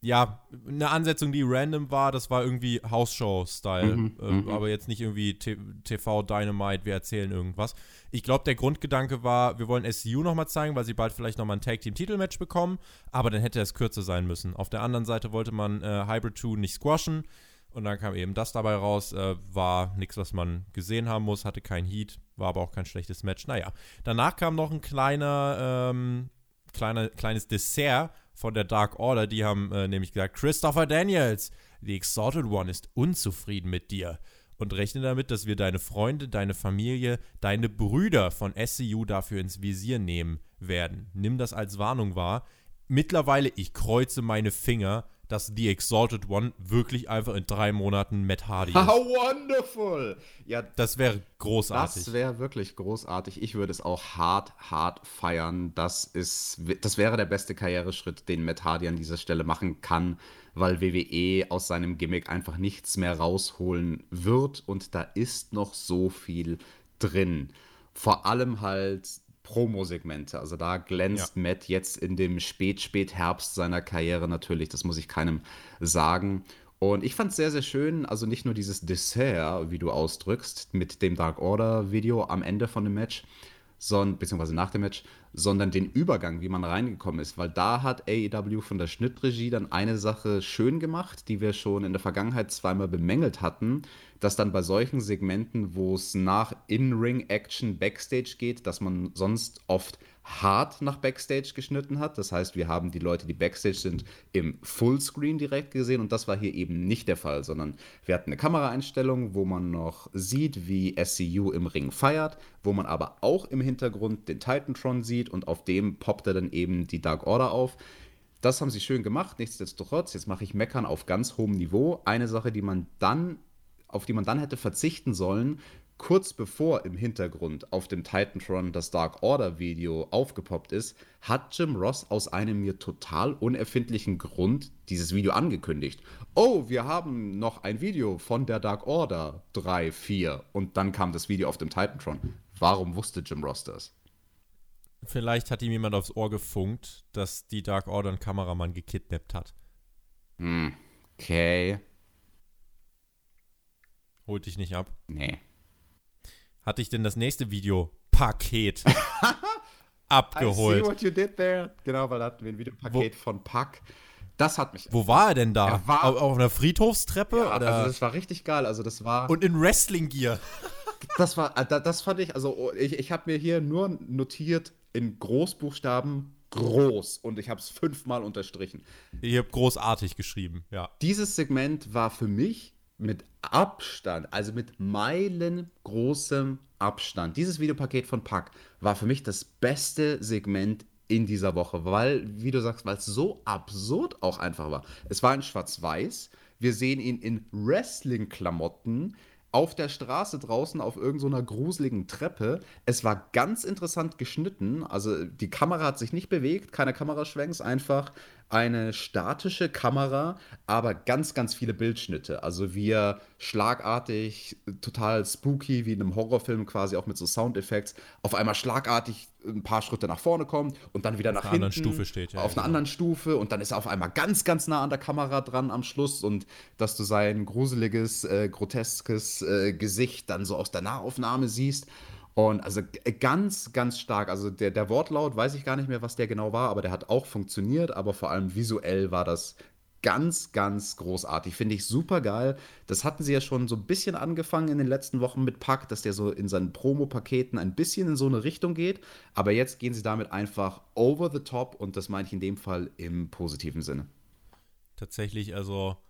S1: ja, eine Ansetzung, die random war, das war irgendwie Hausshow-Style. Mhm, äh, mhm. aber jetzt nicht irgendwie TV Dynamite, wir erzählen irgendwas. Ich glaube, der Grundgedanke war, wir wollen SCU nochmal zeigen, weil sie bald vielleicht nochmal ein Tag-Team-Titelmatch bekommen, aber dann hätte es kürzer sein müssen. Auf der anderen Seite wollte man äh, Hybrid 2 nicht squashen und dann kam eben das dabei raus. Äh, war nichts, was man gesehen haben muss, hatte kein Heat, war aber auch kein schlechtes Match. Naja, danach kam noch ein kleiner, ähm, kleiner, kleines Dessert von der Dark Order, die haben äh, nämlich gesagt, Christopher Daniels, the Exalted One ist unzufrieden mit dir und rechne damit, dass wir deine Freunde, deine Familie, deine Brüder von SCU dafür ins Visier nehmen werden. Nimm das als Warnung wahr. Mittlerweile, ich kreuze meine Finger, dass The Exalted One wirklich einfach in drei Monaten Matt Hardy ist.
S2: How wonderful!
S1: Ja, das wäre großartig.
S2: Das wäre wirklich großartig. Ich würde es auch hart, hart feiern. Das ist, das wäre der beste Karriereschritt, den Matt Hardy an dieser Stelle machen kann, weil WWE aus seinem Gimmick einfach nichts mehr rausholen wird und da ist noch so viel drin. Vor allem halt Promo-Segmente. Also da glänzt ja. Matt jetzt in dem Spät-Spät-Herbst seiner Karriere natürlich. Das muss ich keinem sagen. Und ich fand es sehr, sehr schön, also nicht nur dieses Dessert, wie du ausdrückst, mit dem Dark Order-Video am Ende von dem Match, sondern, beziehungsweise nach dem Match, sondern den Übergang, wie man reingekommen ist. Weil da hat AEW von der Schnittregie dann eine Sache schön gemacht, die wir schon in der Vergangenheit zweimal bemängelt hatten, dass dann bei solchen Segmenten, wo es nach In-Ring-Action Backstage geht, dass man sonst oft hart nach Backstage geschnitten hat. Das heißt, wir haben die Leute, die Backstage sind, im Fullscreen direkt gesehen und das war hier eben nicht der Fall, sondern wir hatten eine Kameraeinstellung, wo man noch sieht, wie SCU im Ring feiert, wo man aber auch im Hintergrund den Titantron sieht und auf dem poppt er dann eben die Dark Order auf. Das haben sie schön gemacht, nichtsdestotrotz, jetzt mache ich Meckern auf ganz hohem Niveau. Eine Sache, die man dann auf die man dann hätte verzichten sollen, kurz bevor im Hintergrund auf dem Titantron das Dark Order Video aufgepoppt ist, hat Jim Ross aus einem mir total unerfindlichen Grund dieses Video angekündigt. Oh, wir haben noch ein Video von der Dark Order 3, 4 und dann kam das Video auf dem Titantron. Warum wusste Jim Ross das?
S1: Vielleicht hat ihm jemand aufs Ohr gefunkt, dass die Dark Order einen Kameramann gekidnappt hat.
S2: Hm, okay.
S1: Holt dich nicht ab.
S2: Nee.
S1: Hatte ich denn das nächste Video-Paket abgeholt? I see what
S2: you did there. Genau, weil da hatten wir ein Videopaket Wo, von Pack. Das hat mich.
S1: Wo war er denn da? Er war, auf, auf einer Friedhofstreppe? Ja, oder?
S2: Also das war richtig geil. Also das war.
S1: Und in Wrestling-Gear.
S2: das war, äh, das fand ich, also ich, ich habe mir hier nur notiert in Großbuchstaben groß und ich habe es fünfmal unterstrichen.
S1: Ihr habt großartig geschrieben, ja.
S2: Dieses Segment war für mich mit Abstand, also mit meilengroßem Abstand. Dieses Videopaket von Pack war für mich das beste Segment in dieser Woche, weil, wie du sagst, weil es so absurd auch einfach war. Es war in Schwarz-Weiß. Wir sehen ihn in Wrestling-Klamotten auf der Straße draußen auf irgendeiner so gruseligen Treppe. Es war ganz interessant geschnitten. Also die Kamera hat sich nicht bewegt, keine Kameraschwenks, einfach eine statische Kamera, aber ganz, ganz viele Bildschnitte. Also wir schlagartig, total spooky, wie in einem Horrorfilm quasi auch mit so Soundeffekts, auf einmal schlagartig ein paar Schritte nach vorne kommt und dann wieder auf nach hinten. Auf einer
S1: anderen Stufe steht,
S2: ja. Auf einer anderen Stufe und dann ist er auf einmal ganz, ganz nah an der Kamera dran am Schluss und dass du sein gruseliges, äh, groteskes äh, Gesicht dann so aus der Nahaufnahme siehst. Und also ganz, ganz stark. Also der, der Wortlaut, weiß ich gar nicht mehr, was der genau war, aber der hat auch funktioniert, aber vor allem visuell war das ganz, ganz großartig. Finde ich super geil. Das hatten sie ja schon so ein bisschen angefangen in den letzten Wochen mit Pack, dass der so in seinen Promo-Paketen ein bisschen in so eine Richtung geht. Aber jetzt gehen sie damit einfach over the top und das meine ich in dem Fall im positiven Sinne.
S1: Tatsächlich, also äh,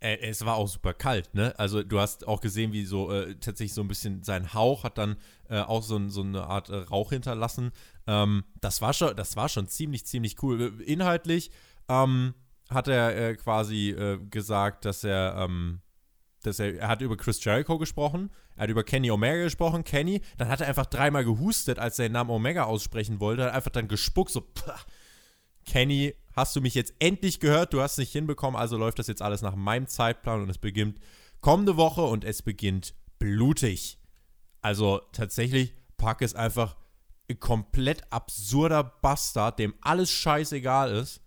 S1: es war auch super kalt, ne? Also du hast auch gesehen, wie so äh, tatsächlich so ein bisschen sein Hauch hat dann äh, auch so, so, eine Art äh, Rauch hinterlassen. Ähm, das war schon, das war schon ziemlich, ziemlich cool. Inhaltlich ähm, hat er äh, quasi äh, gesagt, dass er ähm, dass er, er hat über Chris Jericho gesprochen, er hat über Kenny Omega gesprochen, Kenny, dann hat er einfach dreimal gehustet, als er den Namen Omega aussprechen wollte, hat einfach dann gespuckt, so, pah. Kenny, hast du mich jetzt endlich gehört? Du hast es nicht hinbekommen, also läuft das jetzt alles nach meinem Zeitplan und es beginnt kommende Woche und es beginnt blutig. Also tatsächlich, Pack ist einfach ein komplett absurder Bastard, dem alles scheißegal ist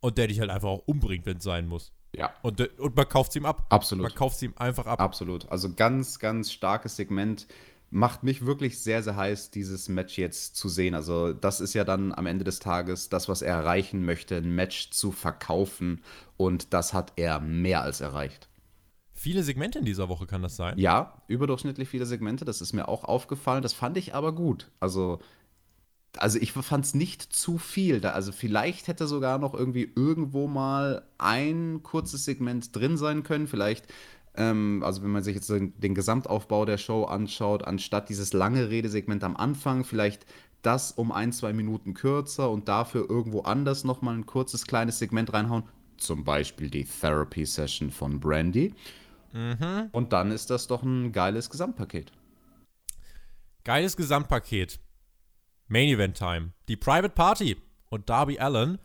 S1: und der dich halt einfach auch umbringt, wenn es sein muss.
S2: Ja.
S1: Und, und man kauft es ihm ab.
S2: Absolut.
S1: Man kauft es ihm einfach ab.
S2: Absolut. Also ganz, ganz starkes Segment. Macht mich wirklich sehr, sehr heiß, dieses Match jetzt zu sehen. Also, das ist ja dann am Ende des Tages das, was er erreichen möchte, ein Match zu verkaufen. Und das hat er mehr als erreicht.
S1: Viele Segmente in dieser Woche kann das sein.
S2: Ja, überdurchschnittlich viele Segmente, das ist mir auch aufgefallen. Das fand ich aber gut. Also, also ich fand es nicht zu viel. Da, also vielleicht hätte sogar noch irgendwie irgendwo mal ein kurzes Segment drin sein können. Vielleicht, ähm, also wenn man sich jetzt den, den, Gesamtaufbau der Show anschaut, anstatt dieses lange Redesegment am Anfang, vielleicht das um ein, zwei Minuten kürzer und dafür irgendwo anders nochmal ein kurzes kleines Segment reinhauen. Zum Beispiel die Therapy Session von Brandy. Mhm. Und dann ist das doch ein geiles Gesamtpaket.
S1: Geiles Gesamtpaket. Main Event Time. Die Private Party und Darby Allen,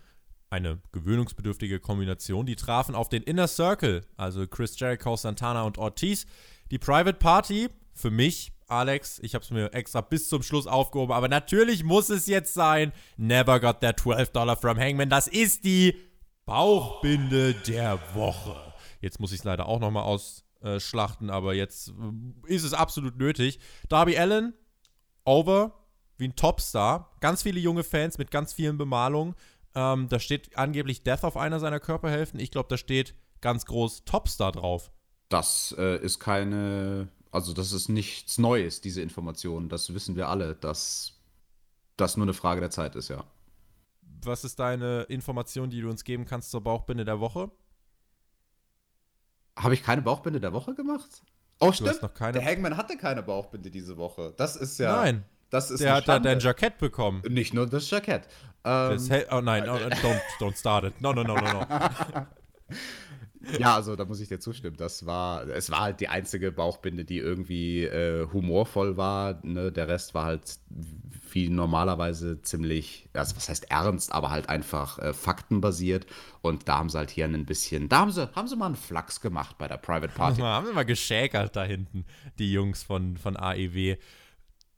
S1: eine gewöhnungsbedürftige Kombination, die trafen auf den Inner Circle, also Chris Jericho, Santana und Ortiz. Die Private Party, für mich, Alex, ich habe es mir extra bis zum Schluss aufgehoben, aber natürlich muss es jetzt sein. Never got that 12 Dollar from Hangman. Das ist die Bauchbinde der Woche. Jetzt muss ich es leider auch nochmal ausschlachten, aber jetzt äh, ist es absolut nötig. Darby Allen, over, wie ein Topstar. Ganz viele junge Fans mit ganz vielen Bemalungen. Ähm, da steht angeblich Death auf einer seiner Körperhälften. Ich glaube, da steht ganz groß Topstar drauf.
S2: Das äh, ist keine, also das ist nichts Neues, diese Information. Das wissen wir alle, dass das nur eine Frage der Zeit ist, ja.
S1: Was ist deine Information, die du uns geben kannst zur Bauchbinde der Woche?
S2: Habe ich keine Bauchbinde der Woche gemacht? Oh, du stimmt. Der Hangman hatte keine Bauchbinde diese Woche. Das ist ja.
S1: Nein.
S2: Das ist
S1: der hat da dein Jackett bekommen.
S2: Nicht nur das Jackett.
S1: Ähm, oh nein, oh, don't, don't start it. No, no, no, no, no.
S2: ja, also da muss ich dir zustimmen. Das war, es war halt die einzige Bauchbinde, die irgendwie äh, humorvoll war. Ne? Der Rest war halt wie normalerweise ziemlich, also was heißt ernst, aber halt einfach äh, faktenbasiert. Und da haben sie halt hier ein bisschen, da haben sie, haben sie mal einen Flachs gemacht bei der Private Party.
S1: haben sie mal geschäkert da hinten, die Jungs von, von AEW.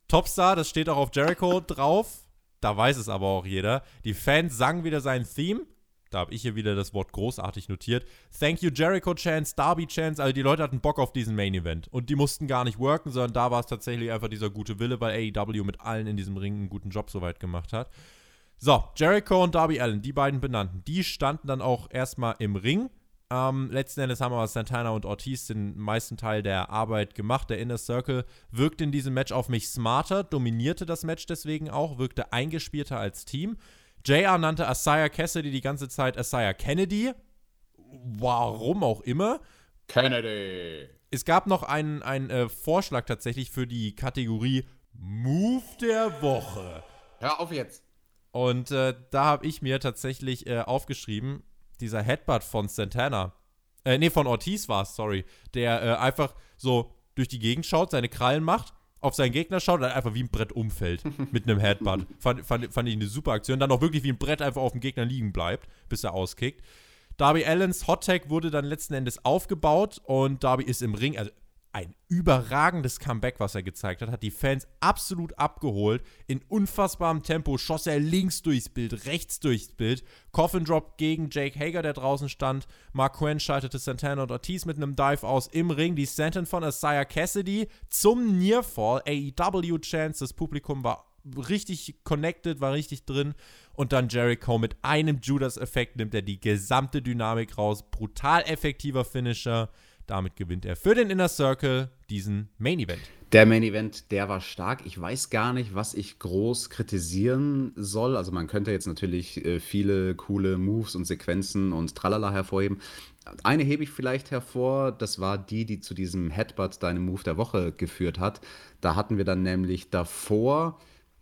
S1: Topstar, das steht auch auf Jericho drauf. Da weiß es aber auch jeder. Die Fans sangen wieder sein Theme. Da habe ich hier wieder das Wort großartig notiert. Thank you Jericho Chance, Darby Chance. Also die Leute hatten Bock auf diesen Main Event. Und die mussten gar nicht worken, sondern da war es tatsächlich einfach dieser gute Wille, weil AEW mit allen in diesem Ring einen guten Job soweit gemacht hat. So, Jericho und Darby Allen, die beiden benannten, die standen dann auch erstmal im Ring. Ähm, letzten Endes haben aber Santana und Ortiz den meisten Teil der Arbeit gemacht. Der Inner Circle wirkte in diesem Match auf mich smarter, dominierte das Match deswegen auch, wirkte eingespielter als Team. JR nannte Asaya Cassidy die ganze Zeit Asaya Kennedy. Warum auch immer.
S2: Kennedy.
S1: Es gab noch einen, einen äh, Vorschlag tatsächlich für die Kategorie Move der Woche.
S2: Hör auf jetzt.
S1: Und äh, da habe ich mir tatsächlich äh, aufgeschrieben, dieser Headbutt von Santana, äh, nee, von Ortiz war es, sorry, der äh, einfach so durch die Gegend schaut, seine Krallen macht, auf seinen Gegner schaut und dann einfach wie ein Brett umfällt mit einem Headbutt. Fand, fand, fand ich eine super Aktion. Dann auch wirklich wie ein Brett einfach auf dem Gegner liegen bleibt, bis er auskickt. Darby Allens Hot Tag wurde dann letzten Endes aufgebaut und Darby ist im Ring, also ein überragendes Comeback, was er gezeigt hat, hat die Fans absolut abgeholt. In unfassbarem Tempo schoss er links durchs Bild, rechts durchs Bild. Coffin Drop gegen Jake Hager, der draußen stand. Mark Quinn schaltete Santana und Ortiz mit einem Dive aus im Ring. Die Senton von Isaiah Cassidy zum Nearfall. AEW Chance, das Publikum war richtig connected, war richtig drin. Und dann Jericho mit einem Judas-Effekt nimmt er die gesamte Dynamik raus. Brutal effektiver Finisher. Damit gewinnt er für den Inner Circle diesen Main Event.
S2: Der Main Event, der war stark. Ich weiß gar nicht, was ich groß kritisieren soll. Also man könnte jetzt natürlich äh, viele coole Moves und Sequenzen und Tralala hervorheben. Eine hebe ich vielleicht hervor, das war die, die zu diesem Headbutt deinem Move der Woche geführt hat. Da hatten wir dann nämlich davor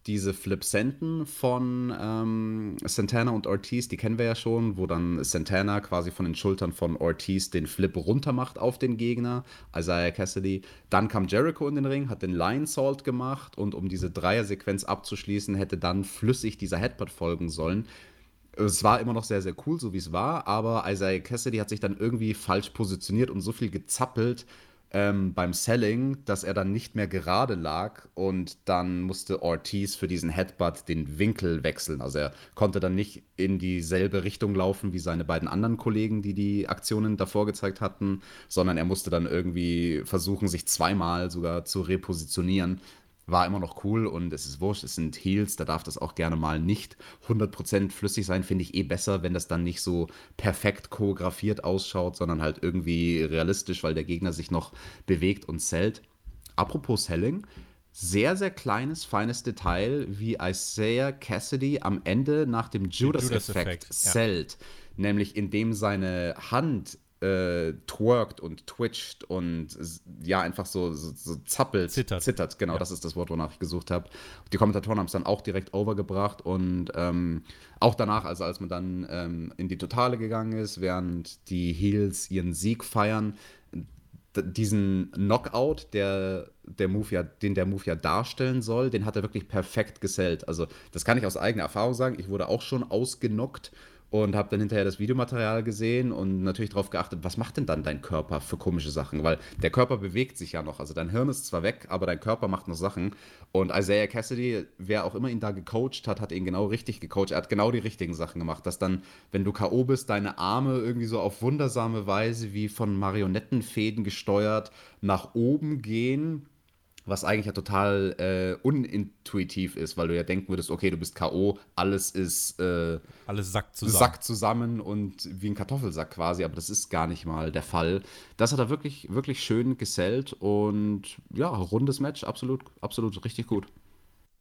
S2: diese Flip-Senden von ähm, Santana und Ortiz, die kennen wir ja schon, wo dann Santana quasi von den Schultern von Ortiz den Flip runter macht auf den Gegner, Isaiah Cassidy. Dann kam Jericho in den Ring, hat den Lion Salt gemacht und um diese Dreier-Sequenz abzuschließen, hätte dann flüssig dieser Headbutt folgen sollen. Es war immer noch sehr, sehr cool, so wie es war, aber Isaiah Cassidy hat sich dann irgendwie falsch positioniert und so viel gezappelt, ähm, beim Selling, dass er dann nicht mehr gerade lag und dann musste Ortiz für diesen Headbutt den Winkel wechseln. Also er konnte dann nicht in dieselbe Richtung laufen wie seine beiden anderen Kollegen, die die Aktionen davor gezeigt hatten, sondern er musste dann irgendwie versuchen, sich zweimal sogar zu repositionieren, war immer noch cool und es ist wurscht, es sind Heels, da darf das auch gerne mal nicht 100% flüssig sein, finde ich eh besser, wenn das dann nicht so perfekt choreografiert ausschaut, sondern halt irgendwie realistisch, weil der Gegner sich noch bewegt und zählt. Apropos Selling, sehr, sehr kleines, feines Detail, wie Isaiah Cassidy am Ende nach dem Judas-Effekt Judas zählt. Ja. Nämlich indem seine Hand äh, twerkt und twitcht und ja, einfach so, so, so zappelt.
S1: Zittert.
S2: Zittert, genau, ja. das ist das Wort, wonach ich gesucht habe. Die Kommentatoren haben es dann auch direkt overgebracht und ähm, auch danach, also als man dann ähm, in die Totale gegangen ist, während die Heels ihren Sieg feiern, diesen Knockout, der, der Move ja, den der Move ja darstellen soll, den hat er wirklich perfekt gesellt. Also, das kann ich aus eigener Erfahrung sagen. Ich wurde auch schon ausgenockt und habe dann hinterher das Videomaterial gesehen und natürlich darauf geachtet, was macht denn dann dein Körper für komische Sachen? Weil der Körper bewegt sich ja noch. Also dein Hirn ist zwar weg, aber dein Körper macht noch Sachen. Und Isaiah Cassidy, wer auch immer ihn da gecoacht hat, hat ihn genau richtig gecoacht. Er hat genau die richtigen Sachen gemacht. Dass dann, wenn du K.O. bist, deine Arme irgendwie so auf wundersame Weise wie von Marionettenfäden gesteuert nach oben gehen was eigentlich ja total äh, unintuitiv ist, weil du ja denken würdest, okay, du bist K.O., alles ist
S1: äh, alles sackt zusammen.
S2: sackt zusammen und wie ein Kartoffelsack quasi, aber das ist gar nicht mal der Fall. Das hat er wirklich, wirklich schön gesellt und ja, rundes Match, absolut, absolut richtig gut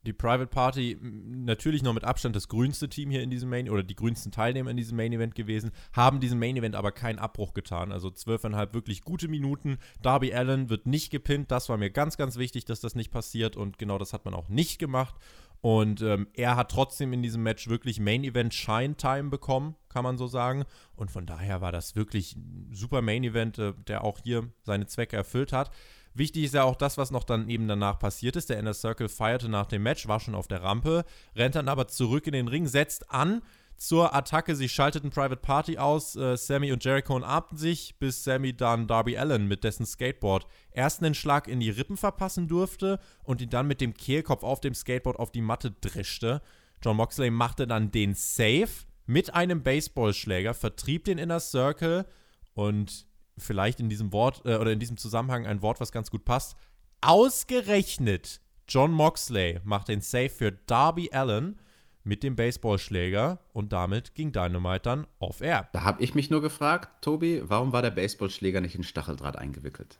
S1: die Private Party natürlich noch mit Abstand das grünste Team hier in diesem Main oder die grünsten Teilnehmer in diesem Main Event gewesen, haben diesem Main Event aber keinen Abbruch getan. Also zwölfeinhalb wirklich gute Minuten. Darby Allen wird nicht gepinnt. Das war mir ganz, ganz wichtig, dass das nicht passiert und genau das hat man auch nicht gemacht. Und ähm, er hat trotzdem in diesem Match wirklich Main Event Shine Time bekommen, kann man so sagen. Und von daher war das wirklich ein super Main Event, äh, der auch hier seine Zwecke erfüllt hat. Wichtig ist ja auch das, was noch dann eben danach passiert ist. Der Inner Circle feierte nach dem Match, war schon auf der Rampe, rennt dann aber zurück in den Ring, setzt an zur Attacke. Sie schalteten Private Party aus. Äh, Sammy und Jericho umarmten sich, bis Sammy dann Darby Allen mit dessen Skateboard erst einen Schlag in die Rippen verpassen durfte und ihn dann mit dem Kehlkopf auf dem Skateboard auf die Matte drischte. John Moxley machte dann den Save mit einem Baseballschläger, vertrieb den Inner Circle und vielleicht in diesem Wort äh, oder in diesem Zusammenhang ein Wort, was ganz gut passt. Ausgerechnet John Moxley macht den Save für Darby Allen mit dem Baseballschläger und damit ging Dynamite dann off air.
S2: Da habe ich mich nur gefragt, Tobi, warum war der Baseballschläger nicht in Stacheldraht eingewickelt?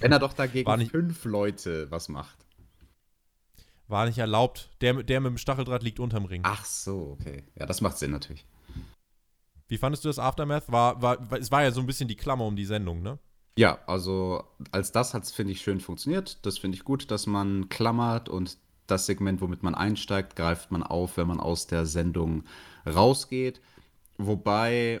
S2: Wenn er doch dagegen nicht, fünf Leute was macht.
S1: War nicht erlaubt. Der, der mit dem Stacheldraht liegt unterm Ring.
S2: Ach so, okay. Ja, das macht Sinn natürlich.
S1: Wie fandest du das Aftermath? War, war, es war ja so ein bisschen die Klammer um die Sendung, ne?
S2: Ja, also als das hat es, finde ich, schön funktioniert. Das finde ich gut, dass man klammert und das Segment, womit man einsteigt, greift man auf, wenn man aus der Sendung rausgeht. Wobei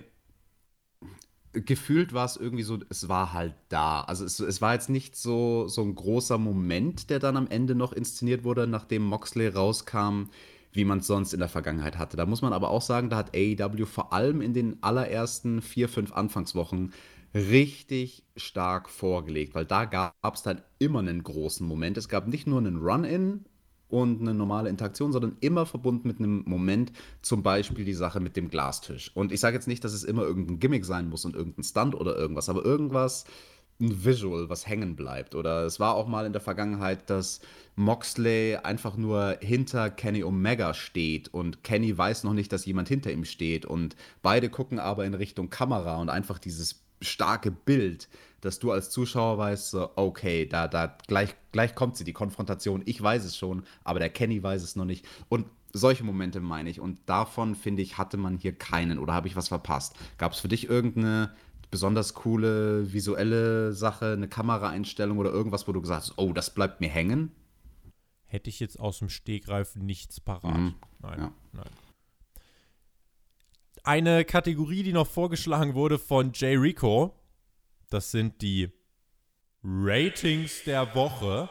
S2: gefühlt war es irgendwie so, es war halt da. Also es, es, war jetzt nicht so, so ein großer Moment, der dann am Ende noch inszeniert wurde, nachdem Moxley rauskam wie man es sonst in der Vergangenheit hatte. Da muss man aber auch sagen, da hat AEW vor allem in den allerersten vier, fünf Anfangswochen richtig stark vorgelegt, weil da gab es dann immer einen großen Moment. Es gab nicht nur einen Run-In und eine normale Interaktion, sondern immer verbunden mit einem Moment, zum Beispiel die Sache mit dem Glastisch. Und ich sage jetzt nicht, dass es immer irgendein Gimmick sein muss und irgendein Stunt oder irgendwas, aber irgendwas, ein Visual, was hängen bleibt. Oder es war auch mal in der Vergangenheit, dass Moxley einfach nur hinter Kenny Omega steht und Kenny weiß noch nicht, dass jemand hinter ihm steht und beide gucken aber in Richtung Kamera und einfach dieses starke Bild, dass du als Zuschauer weißt, okay, da, da, gleich, gleich kommt sie, die Konfrontation, ich weiß es schon, aber der Kenny weiß es noch nicht. Und solche Momente meine ich. Und davon, finde ich, hatte man hier keinen. Oder habe ich was verpasst? Gab es für dich irgendeine besonders coole visuelle Sache, eine Kameraeinstellung oder irgendwas, wo du gesagt hast, oh, das bleibt mir hängen?
S1: hätte ich jetzt aus dem Stegreif nichts parat.
S2: Mhm.
S1: Nein,
S2: Ja.
S1: nein. Eine Kategorie, die noch vorgeschlagen wurde von Jay Rico, das sind die Ratings der Woche.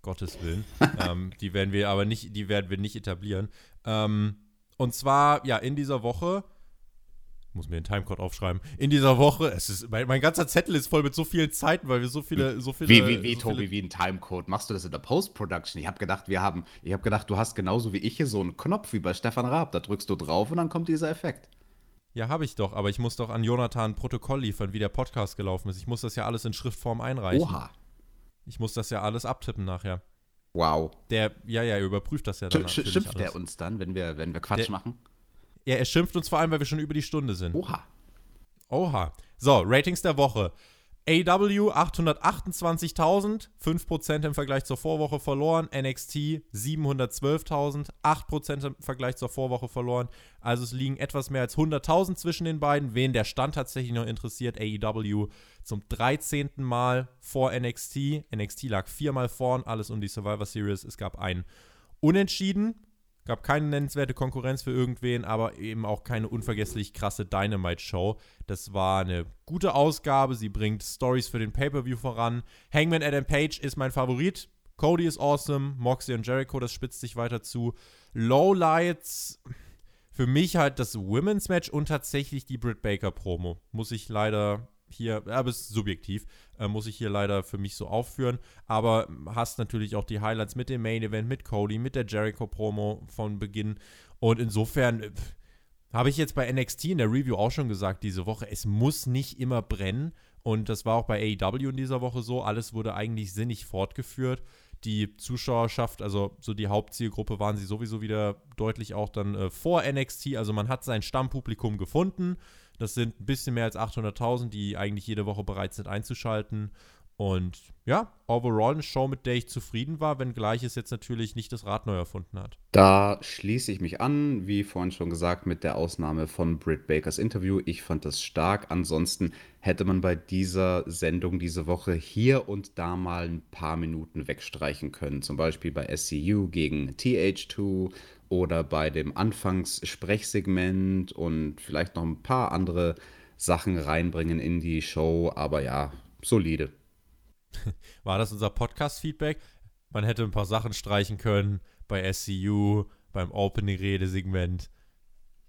S1: Gottes Willen. ähm, die werden wir aber nicht, die werden wir nicht etablieren. Ähm, und zwar, ja, in dieser Woche, muss mir den Timecode aufschreiben, in dieser Woche, es ist, mein, mein ganzer Zettel ist voll mit so vielen Zeiten, weil wir so viele, so viele.
S2: Wie, wie, wie,
S1: so
S2: Tobi,
S1: viele,
S2: wie ein Timecode. Machst du das in der Post-Production? Ich habe gedacht, wir haben, ich habe gedacht, du hast genauso wie ich hier so einen Knopf wie bei Stefan Raab. Da drückst du drauf und dann kommt dieser Effekt.
S1: Ja, habe ich doch, aber ich muss doch an Jonathan ein Protokoll liefern, wie der Podcast gelaufen ist. Ich muss das ja alles in Schriftform einreichen.
S2: Oha.
S1: Ich muss das ja alles abtippen nachher.
S2: Wow.
S1: Der, ja, ja, er überprüft das ja dann
S2: Sch schimpft er uns dann, wenn wir, wenn wir Quatsch
S1: Der-
S2: machen?
S1: Ja, er schimpft uns vor allem, weil wir schon über die Stunde sind.
S2: Oha.
S1: Oha. So, Ratings der Woche. AW 828.000, 5% im Vergleich zur Vorwoche verloren. NXT 712.000, 8% im Vergleich zur Vorwoche verloren. Also es liegen etwas mehr als 100.000 zwischen den beiden. Wen der Stand tatsächlich noch interessiert, AEW zum 13. Mal vor NXT. NXT lag viermal vorn, alles um die Survivor Series. Es gab ein Unentschieden. Gab keine nennenswerte Konkurrenz für irgendwen, aber eben auch keine unvergesslich krasse Dynamite-Show. Das war eine gute Ausgabe. Sie bringt Stories für den Pay-Per-View voran. Hangman Adam Page ist mein Favorit. Cody ist awesome. Moxley und Jericho, das spitzt sich weiter zu. Lowlights, für mich halt das Women's Match und tatsächlich die Britt Baker Promo. Muss ich leider hier, aber es ist subjektiv, äh, muss ich hier leider für mich so aufführen. Aber hast natürlich auch die Highlights mit dem Main Event, mit Cody, mit der Jericho Promo von Beginn. Und insofern äh, habe ich jetzt bei NXT in der Review auch schon gesagt diese Woche, es muss nicht immer brennen. Und das war auch bei AEW in dieser Woche so. Alles wurde eigentlich sinnig fortgeführt. Die Zuschauerschaft, also so die Hauptzielgruppe, waren sie sowieso wieder deutlich auch dann äh, vor NXT. Also man hat sein Stammpublikum gefunden. Das sind ein bisschen mehr als 800.000, die eigentlich jede Woche bereit sind einzuschalten. Und ja, overall eine Show, mit der ich zufrieden war, wenngleich es jetzt natürlich nicht das Rad neu erfunden hat.
S2: Da schließe ich mich an, wie vorhin schon gesagt, mit der Ausnahme von Britt Bakers Interview. Ich fand das stark. Ansonsten hätte man bei dieser Sendung diese Woche hier und da mal ein paar Minuten wegstreichen können. Zum Beispiel bei SCU gegen TH2 oder bei dem Anfangssprechsegment und vielleicht noch ein paar andere Sachen reinbringen in die Show. Aber ja, solide.
S1: War das unser Podcast-Feedback? Man hätte ein paar Sachen streichen können bei SCU, beim Opening-Redesegment.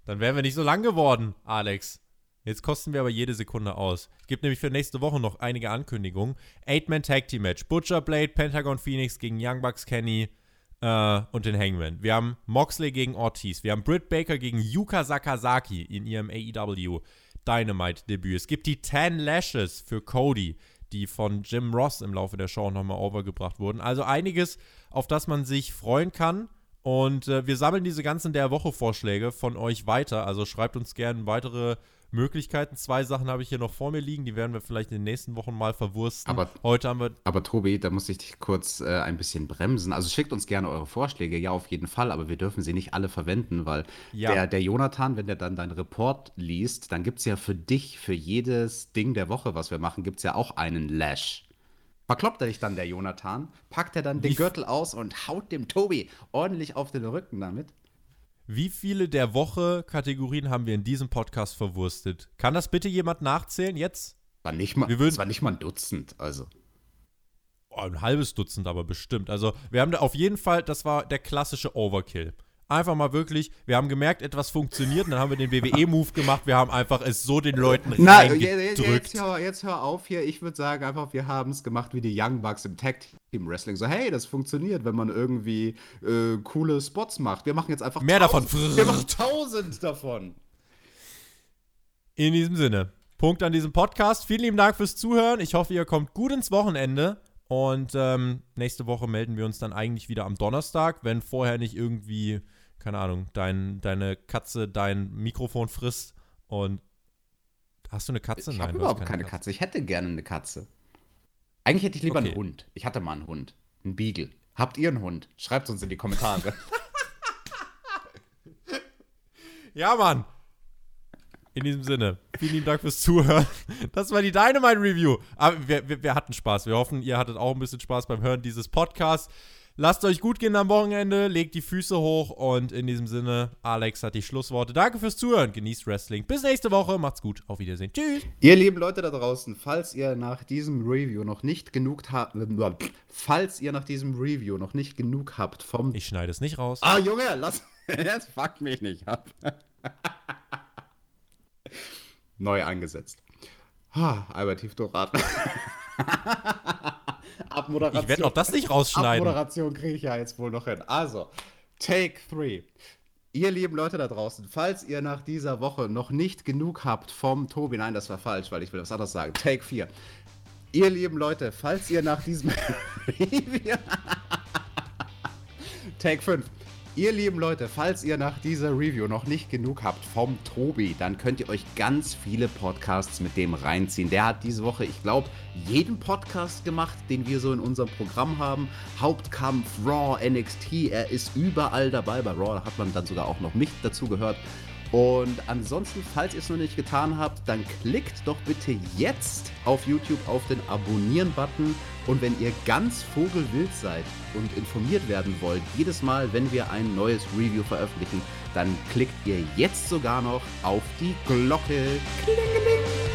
S1: Dann wären wir nicht so lang geworden, Alex. Jetzt kosten wir aber jede Sekunde aus. Es gibt nämlich für nächste Woche noch einige Ankündigungen. Eight-Man Tag Team Match. Butcher Blade, Pentagon Phoenix gegen Young Bucks Kenny äh, und den Hangman. Wir haben Moxley gegen Ortiz. Wir haben Britt Baker gegen Yuka Sakazaki in ihrem AEW Dynamite-Debüt. Es gibt die 10 Lashes für Cody, die von Jim Ross im Laufe der Show nochmal overgebracht wurden. Also einiges, auf das man sich freuen kann. Und äh, wir sammeln diese ganzen der Woche Vorschläge von euch weiter. Also schreibt uns gerne weitere Möglichkeiten. Zwei Sachen habe ich hier noch vor mir liegen, die werden wir vielleicht in den nächsten Wochen mal verwursten.
S2: Aber-
S1: heute haben wir
S2: Aber Tobi, da muss ich dich kurz äh, ein bisschen bremsen. Also schickt uns gerne eure Vorschläge, ja, auf jeden Fall, aber wir dürfen sie nicht alle verwenden, weil
S1: Ja.
S2: der, der Jonathan, wenn der dann deinen Report liest, dann gibt es ja für dich, für jedes Ding der Woche, was wir machen, gibt es ja auch einen Lash. Verkloppt er dich dann, der Jonathan, packt er dann den Gürtel aus und haut dem Tobi ordentlich auf den Rücken damit?
S1: Wie viele der Woche Kategorien haben wir in diesem Podcast verwurstet? Kann das bitte jemand nachzählen jetzt?
S2: War nicht mal,
S1: Wir würden-
S2: das war nicht mal ein Dutzend, also.
S1: Oh, ein halbes Dutzend aber bestimmt. Also wir haben da auf jeden Fall, das war der klassische Overkill. Einfach mal wirklich, wir haben gemerkt, etwas funktioniert und dann haben wir den WWE-Move gemacht. Wir haben einfach es so den Leuten
S2: Na, jetzt,
S1: reingedrückt.
S2: jetzt, hör, jetzt hör auf hier. Ich würde sagen, einfach, wir haben es gemacht wie die Young Bucks im Tag Team Wrestling. So, hey, das funktioniert, wenn man irgendwie äh, coole Spots macht. Wir machen jetzt einfach
S1: Mehr davon.
S2: tausend- Wir machen tausend davon.
S1: In diesem Sinne, Punkt an diesem Podcast. Vielen lieben Dank fürs Zuhören. Ich hoffe, ihr kommt gut ins Wochenende. Und ähm, nächste Woche melden wir uns dann eigentlich wieder am Donnerstag, wenn vorher nicht irgendwie, keine Ahnung, dein, deine Katze dein Mikrofon frisst. Und hast du eine Katze?
S2: Ich
S1: Nein,
S2: habe überhaupt keine Katze. Ich hätte gerne eine Katze. Eigentlich hätte ich lieber
S1: Okay.
S2: einen Hund. Ich hatte mal einen Hund. Einen Beagle. Habt ihr einen Hund? Schreibt uns in die Kommentare.
S1: Ja, Mann. In diesem Sinne, vielen lieben Dank fürs Zuhören. Das war die Dynamite Review. Aber wir, wir, wir hatten Spaß. Wir hoffen, ihr hattet auch ein bisschen Spaß beim Hören dieses Podcasts. Lasst euch gut gehen am Wochenende, legt die Füße hoch und in diesem Sinne, Alex hat die Schlussworte. Danke fürs Zuhören, genießt Wrestling. Bis nächste Woche, macht's gut, auf Wiedersehen. Tschüss.
S2: Ihr lieben Leute da draußen, falls ihr nach diesem Review noch nicht genug habt, falls ihr nach diesem Review noch nicht genug habt vom.
S1: Ich schneide es nicht raus.
S2: Ah, Junge, lass. Jetzt fuck mich nicht ab. Neu angesetzt. Ah, Albert Tiefdorat.
S1: Abmoderation. Ich werde auch das nicht rausschneiden.
S2: Abmoderation kriege ich ja jetzt wohl noch hin. Also, Take 3. Ihr lieben Leute da draußen, falls ihr nach dieser Woche noch nicht genug habt vom Tobi, nein, das war falsch, weil ich will was anderes sagen. Take 4. Ihr lieben Leute, falls ihr nach diesem Take 5. Ihr lieben Leute, falls ihr nach dieser Review noch nicht genug habt vom Tobi, dann könnt ihr euch ganz viele Podcasts mit dem reinziehen. Der hat diese Woche, ich glaube, jeden Podcast gemacht, den wir so in unserem Programm haben. Hauptkampf, Raw, NXT, er ist überall dabei. Bei Raw hat man dann sogar auch noch mich dazu gehört. Und ansonsten, falls ihr es noch nicht getan habt, dann klickt doch bitte jetzt auf YouTube auf den Abonnieren-Button. Und wenn ihr ganz vogelwild seid und informiert werden wollt, jedes Mal, wenn wir ein neues Review veröffentlichen, dann klickt ihr jetzt sogar noch auf die Glocke. Klingeling.